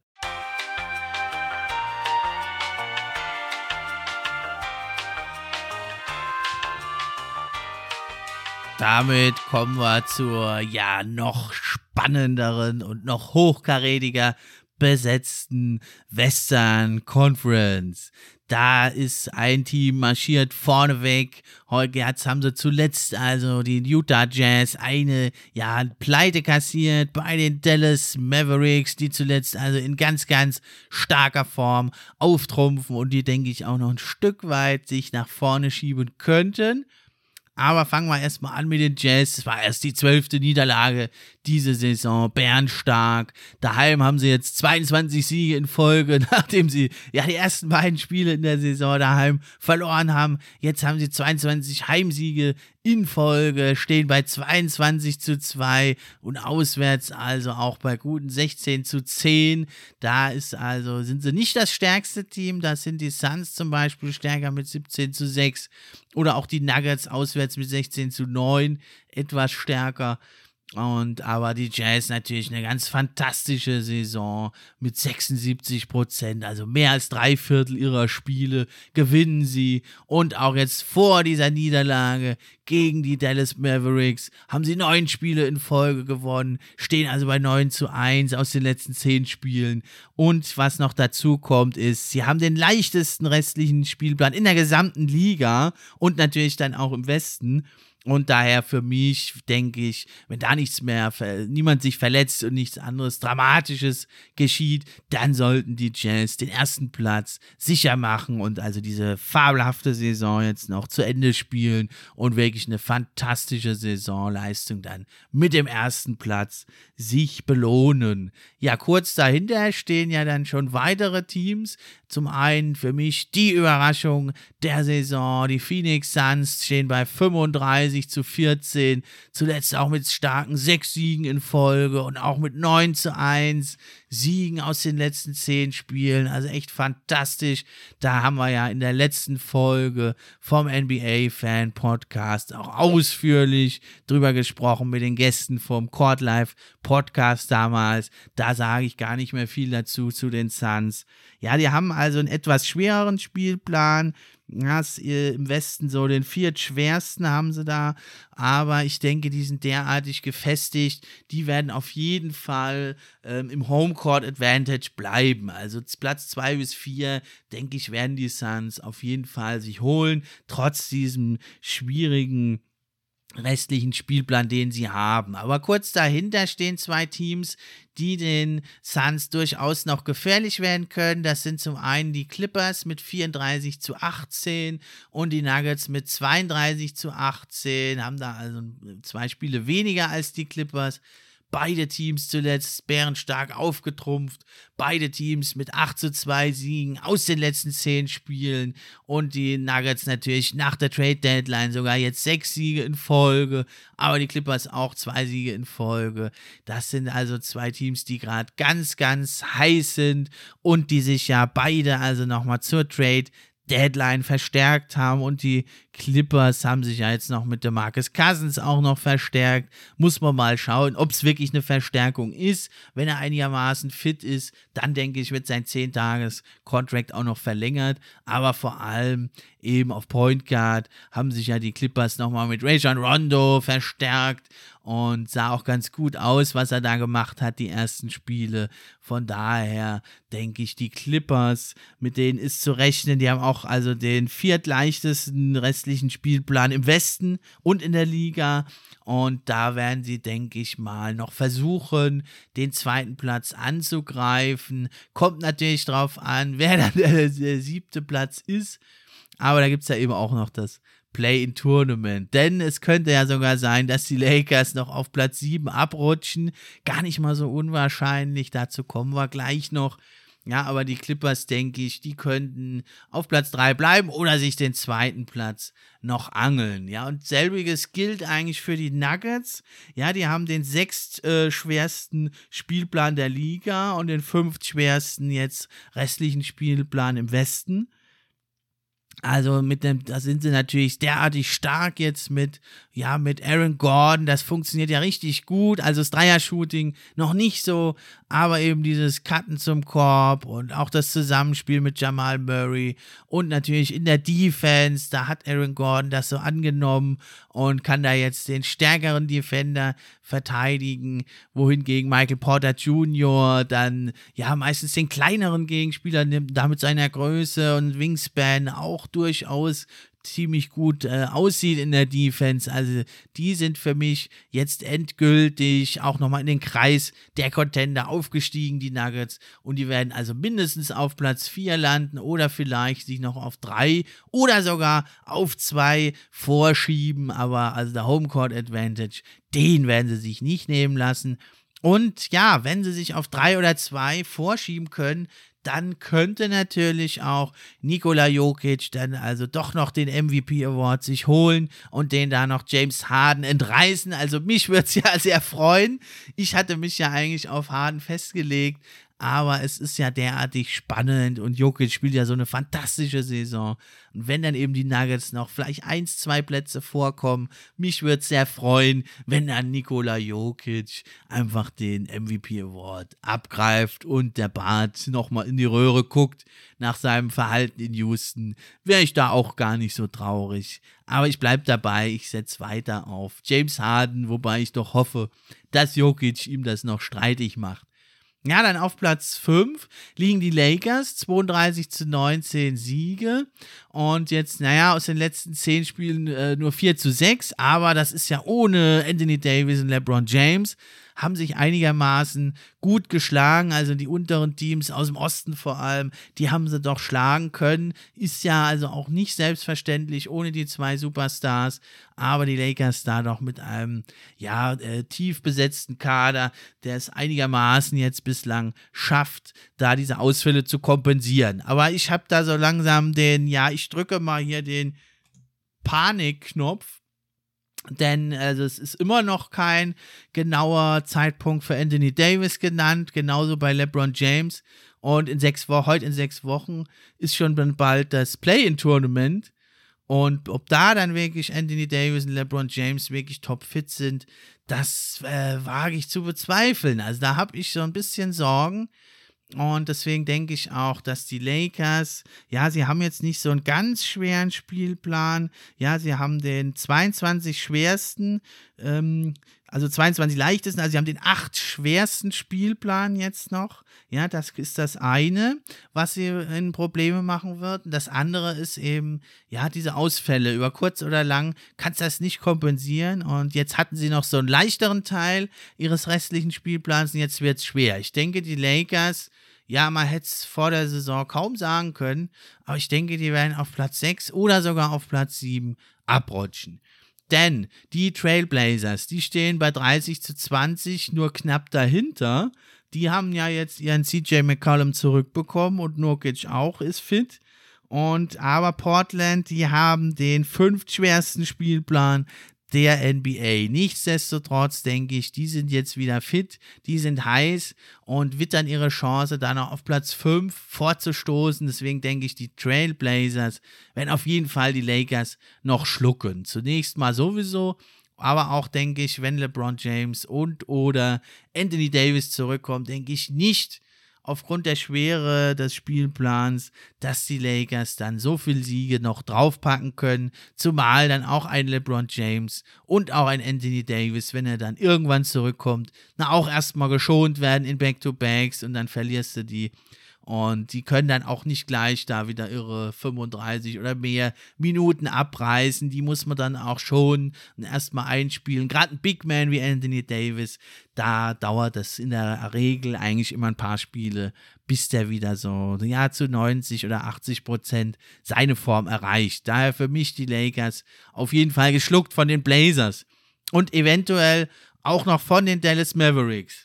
Damit kommen wir zur ja noch spannenderen und noch hochkarätiger besetzten Western Conference. Da ist ein Team marschiert vorneweg. Heute haben sie zuletzt also die Utah Jazz eine ja Pleite kassiert bei den Dallas Mavericks, die zuletzt also in ganz ganz starker Form auftrumpfen und die denke ich auch noch ein Stück weit sich nach vorne schieben könnten. Aber fangen wir erstmal an mit den Jazz. Es war erst die zwölfte Niederlage diese Saison. Bernstark. Daheim haben sie jetzt 22 Siege in Folge, <laughs> nachdem sie ja die ersten beiden Spiele in der Saison daheim verloren haben. Jetzt haben sie 22 Heimsiege in Folge, stehen bei 22 zu 2 und auswärts also auch bei guten 16 zu 10. Da ist also, sind sie nicht das stärkste Team, da sind die Suns zum Beispiel stärker mit 17 zu 6 oder auch die Nuggets auswärts mit 16 zu 9 etwas stärker. Und aber die Jazz natürlich eine ganz fantastische Saison mit 76 Prozent, also mehr als drei Viertel ihrer Spiele gewinnen sie. Und auch jetzt vor dieser Niederlage gegen die Dallas Mavericks haben sie neun Spiele in Folge gewonnen, stehen also bei 9 zu 1 aus den letzten zehn Spielen. Und was noch dazu kommt, ist, sie haben den leichtesten restlichen Spielplan in der gesamten Liga und natürlich dann auch im Westen. Und daher für mich denke ich, wenn da nichts mehr, niemand sich verletzt und nichts anderes Dramatisches geschieht, dann sollten die Jazz den ersten Platz sicher machen und also diese fabelhafte Saison jetzt noch zu Ende spielen und wirklich eine fantastische Saisonleistung dann mit dem ersten Platz sich belohnen. Ja, kurz dahinter stehen ja dann schon weitere Teams. Zum einen für mich die Überraschung der Saison, die Phoenix Suns stehen bei 35 35 zu 14, zuletzt auch mit starken sechs Siegen in Folge und auch mit 9 zu 1 Siegen aus den letzten zehn Spielen. Also echt fantastisch. Da haben wir ja in der letzten Folge vom NBA Fan Podcast auch ausführlich drüber gesprochen mit den Gästen vom Court Life Podcast damals. Da sage ich gar nicht mehr viel dazu zu den Suns. Ja, die haben also einen etwas schwereren Spielplan. Das im Westen so den viertschwersten haben sie da, aber ich denke, die sind derartig gefestigt, die werden auf jeden Fall ähm, im Homecourt Advantage bleiben. Also Platz zwei bis vier, denke ich, werden die Suns auf jeden Fall sich holen, trotz diesem schwierigen restlichen Spielplan, den sie haben. Aber kurz dahinter stehen zwei Teams, die den Suns durchaus noch gefährlich werden können. Das sind zum einen die Clippers mit 34 zu 18 und die Nuggets mit 32 zu 18, haben da also zwei Spiele weniger als die Clippers. Beide Teams zuletzt bärenstark aufgetrumpft. Beide Teams mit 8 zu 2 Siegen aus den letzten 10 Spielen. Und die Nuggets natürlich nach der Trade Deadline sogar jetzt 6 Siege in Folge. Aber die Clippers auch 2 Siege in Folge. Das sind also zwei Teams, die gerade ganz, ganz heiß sind und die sich ja beide also nochmal zur Trade Deadline verstärkt haben und die Clippers haben sich ja jetzt noch mit dem Marcus Cousins auch noch verstärkt. Muss man mal schauen, ob es wirklich eine Verstärkung ist. Wenn er einigermaßen fit ist, dann denke ich, wird sein 10-Tages-Contract auch noch verlängert. Aber vor allem eben auf Point Guard haben sich ja die Clippers nochmal mit Rajon Rondo verstärkt und sah auch ganz gut aus, was er da gemacht hat, die ersten Spiele. Von daher denke ich, die Clippers, mit denen ist zu rechnen, die haben auch also den viertleichtesten restlichen Spielplan im Westen und in der Liga. Und da werden sie, denke ich mal, noch versuchen, den zweiten Platz anzugreifen. Kommt natürlich drauf an, wer dann der, der siebte Platz ist. Aber da gibt es ja eben auch noch das Play-in-Tournament. Denn es könnte ja sogar sein, dass die Lakers noch auf Platz 7 abrutschen. Gar nicht mal so unwahrscheinlich. Dazu kommen wir gleich noch. Ja, aber die Clippers, denke ich, die könnten auf Platz 3 bleiben oder sich den zweiten Platz noch angeln. Ja, und selbiges gilt eigentlich für die Nuggets. Ja, die haben den sechstschwersten äh, Spielplan der Liga und den fünftschwersten jetzt restlichen Spielplan im Westen. Also mit dem, da sind sie natürlich derartig stark jetzt mit, ja, mit Aaron Gordon. Das funktioniert ja richtig gut. Also das Dreier-Shooting noch nicht so, aber eben dieses Cutten zum Korb und auch das Zusammenspiel mit Jamal Murray und natürlich in der Defense, da hat Aaron Gordon das so angenommen und kann da jetzt den stärkeren Defender verteidigen, wohingegen Michael Porter Jr. dann ja meistens den kleineren Gegenspieler nimmt, damit seiner Größe und Wingspan auch durchaus ziemlich gut äh, aussieht in der Defense. Also die sind für mich jetzt endgültig auch nochmal in den Kreis der Contender aufgestiegen, die Nuggets. Und die werden also mindestens auf Platz 4 landen oder vielleicht sich noch auf 3 oder sogar auf 2 vorschieben. Aber also der Homecourt Advantage, den werden sie sich nicht nehmen lassen. Und ja, wenn sie sich auf 3 oder 2 vorschieben können, dann könnte natürlich auch Nikola Jokic dann also doch noch den MVP Award sich holen und den da noch James Harden entreißen. Also mich <laughs> würde es ja sehr freuen. Ich hatte mich ja eigentlich auf Harden festgelegt, aber es ist ja derartig spannend und Jokic spielt ja so eine fantastische Saison. Und wenn dann eben die Nuggets noch vielleicht eins, zwei Plätze vorkommen, mich würde es sehr freuen, wenn dann Nikola Jokic einfach den MVP Award abgreift und der Bart nochmal in die Röhre guckt nach seinem Verhalten in Houston, wäre ich da auch gar nicht so traurig. Aber ich bleibe dabei, ich setze weiter auf James Harden, wobei ich doch hoffe, dass Jokic ihm das noch streitig macht. Ja, dann auf Platz 5 liegen die Lakers, 32 zu 19 Siege. Und jetzt, naja, aus den letzten 10 Spielen äh, nur 4 zu 6, aber das ist ja ohne Anthony Davis und LeBron James haben sich einigermaßen gut geschlagen. Also die unteren Teams aus dem Osten vor allem, die haben sie doch schlagen können. Ist ja also auch nicht selbstverständlich ohne die zwei Superstars. Aber die Lakers da doch mit einem, ja, äh, tief besetzten Kader, der es einigermaßen jetzt bislang schafft, da diese Ausfälle zu kompensieren. Aber ich habe da so langsam den, ja, ich drücke mal hier den Panikknopf denn also es ist immer noch kein genauer Zeitpunkt für Anthony Davis genannt, genauso bei LeBron James. Und in sechs Wochen, heute in sechs Wochen ist schon bald das Play-in-Tournament. Und ob da dann wirklich Anthony Davis und LeBron James wirklich topfit sind, das äh, wage ich zu bezweifeln. Also da habe ich so ein bisschen Sorgen. Und deswegen denke ich auch, dass die Lakers, ja, sie haben jetzt nicht so einen ganz schweren Spielplan. Ja, sie haben den 22 schwersten, ähm, also 22 leichtesten, also sie haben den 8 schwersten Spielplan jetzt noch. Ja, das ist das eine, was sie in Probleme machen wird. Das andere ist eben, ja, diese Ausfälle. Über kurz oder lang kannst das nicht kompensieren. Und jetzt hatten sie noch so einen leichteren Teil ihres restlichen Spielplans und jetzt wird es schwer. Ich denke, die Lakers ja, man hätte es vor der Saison kaum sagen können, aber ich denke, die werden auf Platz 6 oder sogar auf Platz 7 abrutschen. Denn die Trailblazers, die stehen bei 30 zu 20 nur knapp dahinter. Die haben ja jetzt ihren CJ McCollum zurückbekommen und Nurkic auch ist fit. Und aber Portland, die haben den fünftschwersten Spielplan der NBA. Nichtsdestotrotz denke ich, die sind jetzt wieder fit, die sind heiß und wittern ihre Chance, dann noch auf Platz 5 vorzustoßen. Deswegen denke ich, die Trailblazers werden auf jeden Fall die Lakers noch schlucken. Zunächst mal sowieso, aber auch denke ich, wenn LeBron James und oder Anthony Davis zurückkommt, denke ich nicht, aufgrund der Schwere des Spielplans, dass die Lakers dann so viele Siege noch draufpacken können, zumal dann auch ein LeBron James und auch ein Anthony Davis, wenn er dann irgendwann zurückkommt, na auch erstmal geschont werden in Back-to-Backs und dann verlierst du die und die können dann auch nicht gleich da wieder ihre 35 oder mehr Minuten abreißen. Die muss man dann auch schon erstmal einspielen. Gerade ein Big Man wie Anthony Davis, da dauert das in der Regel eigentlich immer ein paar Spiele, bis der wieder so ja, zu 90 oder 80 Prozent seine Form erreicht. Daher für mich die Lakers auf jeden Fall geschluckt von den Blazers. Und eventuell auch noch von den Dallas Mavericks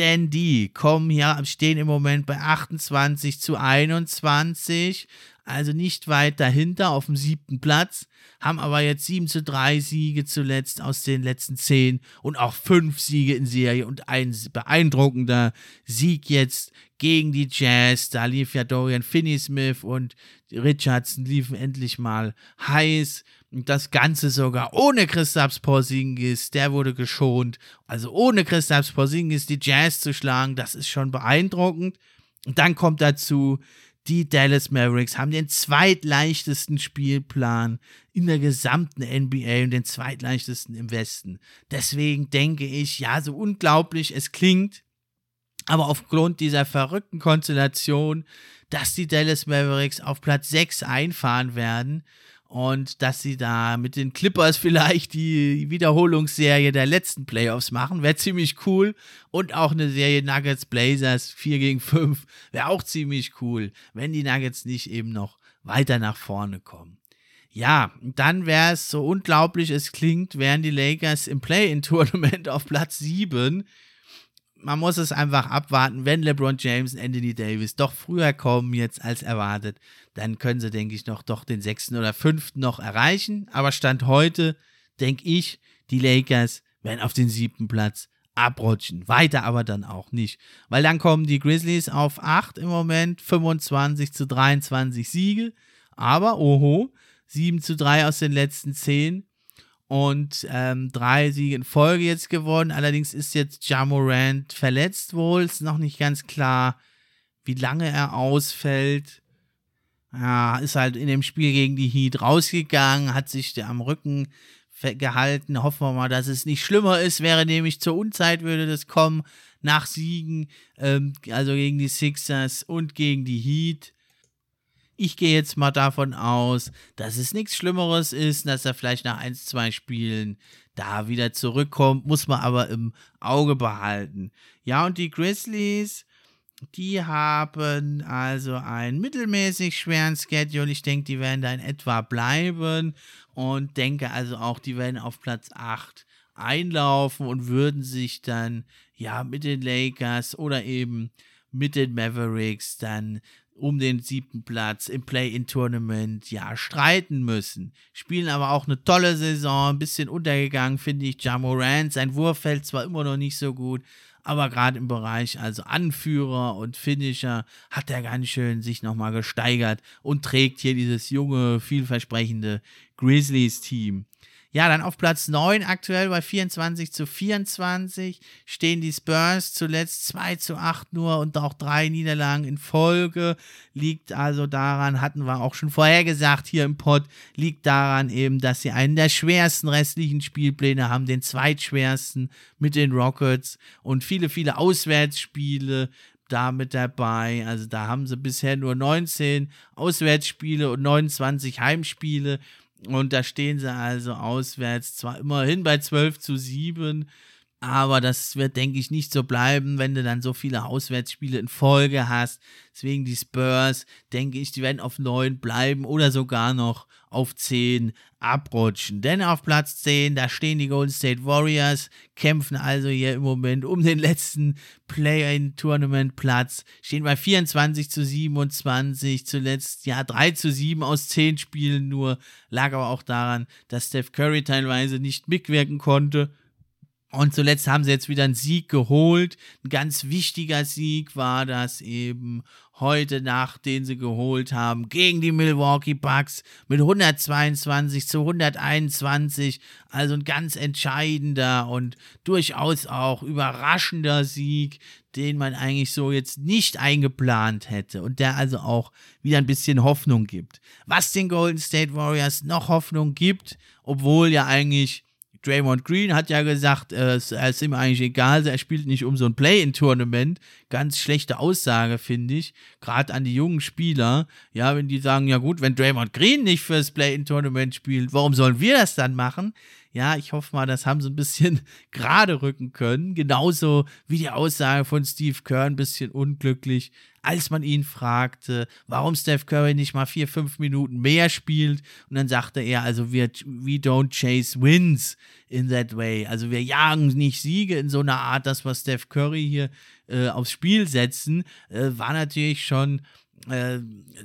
denn die kommen hier, stehen im Moment bei 28 zu 21, also nicht weit dahinter auf dem siebten Platz, haben aber jetzt 7 zu 3 Siege zuletzt aus den letzten 10 und auch 5 Siege in Serie und ein beeindruckender Sieg jetzt gegen die Jazz. Da lief ja Dorian Finney-Smith und Richardson liefen endlich mal heiß. Und das Ganze sogar ohne Christaps Porzingis, der wurde geschont. Also ohne Christaps Porzingis die Jazz zu schlagen, das ist schon beeindruckend. Und dann kommt dazu, die Dallas Mavericks haben den zweitleichtesten Spielplan in der gesamten NBA und den zweitleichtesten im Westen. Deswegen denke ich, ja, so unglaublich es klingt, aber aufgrund dieser verrückten Konstellation, dass die Dallas Mavericks auf Platz 6 einfahren werden, und dass sie da mit den Clippers vielleicht die Wiederholungsserie der letzten Playoffs machen, wäre ziemlich cool. Und auch eine Serie Nuggets Blazers 4 gegen 5 wäre auch ziemlich cool, wenn die Nuggets nicht eben noch weiter nach vorne kommen. Ja, dann wäre es so unglaublich es klingt, wären die Lakers im Play-in-Tournament auf Platz 7 man muss es einfach abwarten, wenn LeBron James und Anthony Davis doch früher kommen jetzt als erwartet, dann können sie, denke ich, noch doch den sechsten oder fünften noch erreichen. Aber Stand heute, denke ich, die Lakers werden auf den siebten Platz abrutschen. Weiter aber dann auch nicht. Weil dann kommen die Grizzlies auf 8 im Moment, 25 zu 23 Siege. Aber, oho, 7 zu 3 aus den letzten 10 und ähm, drei Siege in Folge jetzt gewonnen. Allerdings ist jetzt Jamorant verletzt wohl. Ist noch nicht ganz klar, wie lange er ausfällt. Ja, ist halt in dem Spiel gegen die Heat rausgegangen, hat sich am Rücken gehalten. Hoffen wir mal, dass es nicht schlimmer ist. Wäre nämlich zur Unzeit würde das kommen nach Siegen, ähm, also gegen die Sixers und gegen die Heat. Ich gehe jetzt mal davon aus, dass es nichts Schlimmeres ist, dass er vielleicht nach ein, zwei Spielen da wieder zurückkommt, muss man aber im Auge behalten. Ja, und die Grizzlies, die haben also einen mittelmäßig schweren Schedule. Ich denke, die werden da in etwa bleiben und denke also auch, die werden auf Platz 8 einlaufen und würden sich dann ja mit den Lakers oder eben mit den Mavericks dann um den siebten Platz im Play-in-Tournament ja streiten müssen. Spielen aber auch eine tolle Saison, ein bisschen untergegangen, finde ich. Jamorant, sein Wurf fällt zwar immer noch nicht so gut, aber gerade im Bereich also Anführer und Finisher hat er ganz schön sich nochmal gesteigert und trägt hier dieses junge, vielversprechende Grizzlies-Team. Ja, dann auf Platz 9 aktuell bei 24 zu 24 stehen die Spurs zuletzt 2 zu 8 nur und auch drei Niederlagen in Folge. Liegt also daran, hatten wir auch schon vorher gesagt hier im Pod, liegt daran eben, dass sie einen der schwersten restlichen Spielpläne haben, den zweitschwersten mit den Rockets und viele, viele Auswärtsspiele da mit dabei. Also da haben sie bisher nur 19 Auswärtsspiele und 29 Heimspiele. Und da stehen sie also auswärts, zwar immerhin bei 12 zu 7, aber das wird, denke ich, nicht so bleiben, wenn du dann so viele Auswärtsspiele in Folge hast. Deswegen die Spurs, denke ich, die werden auf 9 bleiben oder sogar noch auf 10 abrutschen. Denn auf Platz 10, da stehen die Golden State Warriors, kämpfen also hier im Moment um den letzten Play-in-Tournament-Platz, stehen bei 24 zu 27, zuletzt ja 3 zu 7 aus 10 Spielen nur, lag aber auch daran, dass Steph Curry teilweise nicht mitwirken konnte und zuletzt haben sie jetzt wieder einen Sieg geholt. Ein ganz wichtiger Sieg war das eben heute Nacht, den sie geholt haben gegen die Milwaukee Bucks mit 122 zu 121. Also ein ganz entscheidender und durchaus auch überraschender Sieg, den man eigentlich so jetzt nicht eingeplant hätte und der also auch wieder ein bisschen Hoffnung gibt. Was den Golden State Warriors noch Hoffnung gibt, obwohl ja eigentlich Draymond Green hat ja gesagt, äh, es ist ihm eigentlich egal, er spielt nicht um so ein Play-in-Tournament. Ganz schlechte Aussage, finde ich. Gerade an die jungen Spieler. Ja, wenn die sagen, ja gut, wenn Draymond Green nicht fürs Play-in-Tournament spielt, warum sollen wir das dann machen? Ja, ich hoffe mal, das haben sie ein bisschen <laughs> gerade rücken können. Genauso wie die Aussage von Steve Kerr ein bisschen unglücklich, als man ihn fragte, warum Steph Curry nicht mal vier, fünf Minuten mehr spielt. Und dann sagte er, also wir, we don't chase wins in that way. Also wir jagen nicht Siege in so einer Art, dass wir Steph Curry hier äh, aufs Spiel setzen, äh, war natürlich schon äh,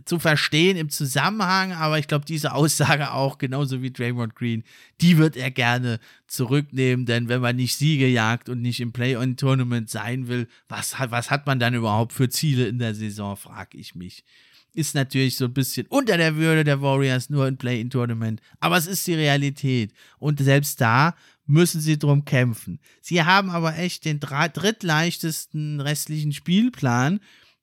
zu verstehen im Zusammenhang, aber ich glaube, diese Aussage auch, genauso wie Draymond Green, die wird er gerne zurücknehmen, denn wenn man nicht Siege jagt und nicht im Play-on-Tournament sein will, was, was hat man dann überhaupt für Ziele in der Saison, frage ich mich. Ist natürlich so ein bisschen unter der Würde der Warriors, nur ein Play-in-Tournament, aber es ist die Realität und selbst da müssen sie drum kämpfen. Sie haben aber echt den drittleichtesten restlichen Spielplan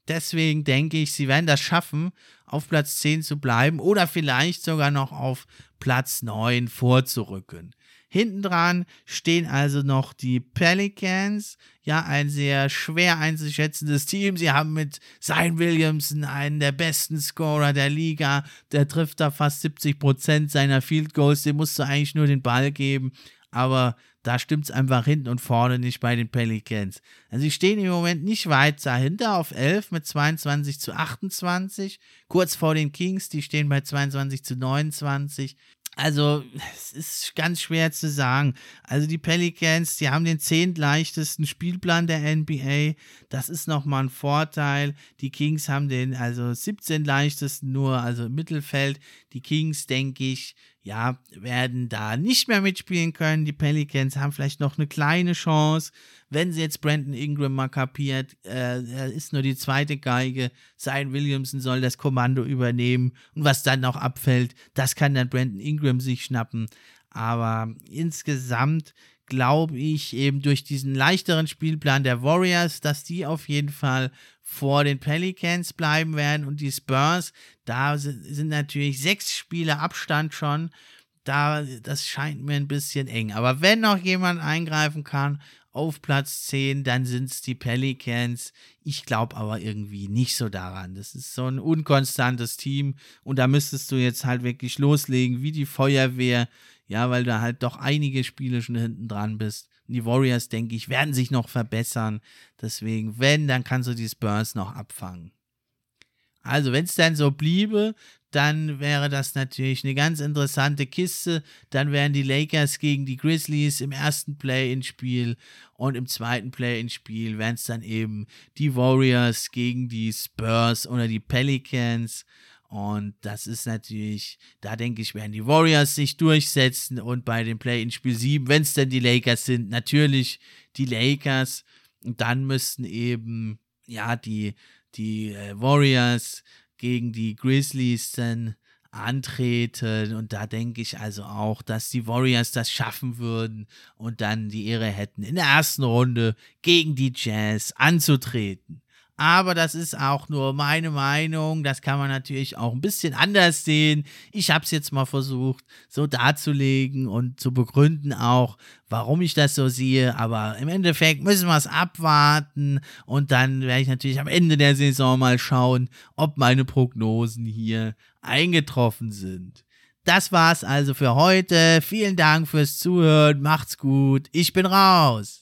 Deswegen denke ich, sie werden das schaffen, auf Platz 10 zu bleiben oder vielleicht sogar noch auf Platz 9 vorzurücken. Hinten dran stehen also noch die Pelicans. Ja, ein sehr schwer einzuschätzendes Team. Sie haben mit Zion Williamson einen der besten Scorer der Liga. Der trifft da fast 70 Prozent seiner Field Goals. Dem musst du eigentlich nur den Ball geben. Aber da stimmt es einfach hinten und vorne nicht bei den Pelicans. Also sie stehen im Moment nicht weit dahinter auf 11 mit 22 zu 28. Kurz vor den Kings, die stehen bei 22 zu 29. Also, es ist ganz schwer zu sagen. Also, die Pelicans, die haben den zehntleichtesten Spielplan der NBA. Das ist nochmal ein Vorteil. Die Kings haben den also 17 leichtesten nur, also im Mittelfeld. Die Kings, denke ich, ja, werden da nicht mehr mitspielen können. Die Pelicans haben vielleicht noch eine kleine Chance, wenn sie jetzt Brandon Ingram mal kapiert. Äh, er ist nur die zweite Geige. Zion Williamson soll das Kommando übernehmen. Und was dann noch abfällt, das kann dann Brandon Ingram sich schnappen. Aber insgesamt glaube ich eben durch diesen leichteren Spielplan der Warriors, dass die auf jeden Fall vor den Pelicans bleiben werden und die Spurs, da sind natürlich sechs Spiele Abstand schon. Da, das scheint mir ein bisschen eng. Aber wenn noch jemand eingreifen kann auf Platz 10, dann sind es die Pelicans. Ich glaube aber irgendwie nicht so daran. Das ist so ein unkonstantes Team und da müsstest du jetzt halt wirklich loslegen, wie die Feuerwehr. Ja, weil du halt doch einige Spiele schon hinten dran bist. Die Warriors, denke ich, werden sich noch verbessern. Deswegen, wenn, dann kannst du die Spurs noch abfangen. Also, wenn es dann so bliebe, dann wäre das natürlich eine ganz interessante Kiste. Dann wären die Lakers gegen die Grizzlies im ersten Play-in-Spiel und im zweiten Play-in-Spiel wären es dann eben die Warriors gegen die Spurs oder die Pelicans. Und das ist natürlich, da denke ich, werden die Warriors sich durchsetzen und bei dem Play-in-Spiel 7, wenn es denn die Lakers sind, natürlich die Lakers. Und dann müssten eben, ja, die, die äh, Warriors gegen die Grizzlies dann antreten. Und da denke ich also auch, dass die Warriors das schaffen würden und dann die Ehre hätten, in der ersten Runde gegen die Jazz anzutreten. Aber das ist auch nur meine Meinung. Das kann man natürlich auch ein bisschen anders sehen. Ich habe es jetzt mal versucht, so darzulegen und zu begründen auch, warum ich das so sehe. Aber im Endeffekt müssen wir es abwarten. Und dann werde ich natürlich am Ende der Saison mal schauen, ob meine Prognosen hier eingetroffen sind. Das war's also für heute. Vielen Dank fürs Zuhören. Macht's gut. Ich bin raus.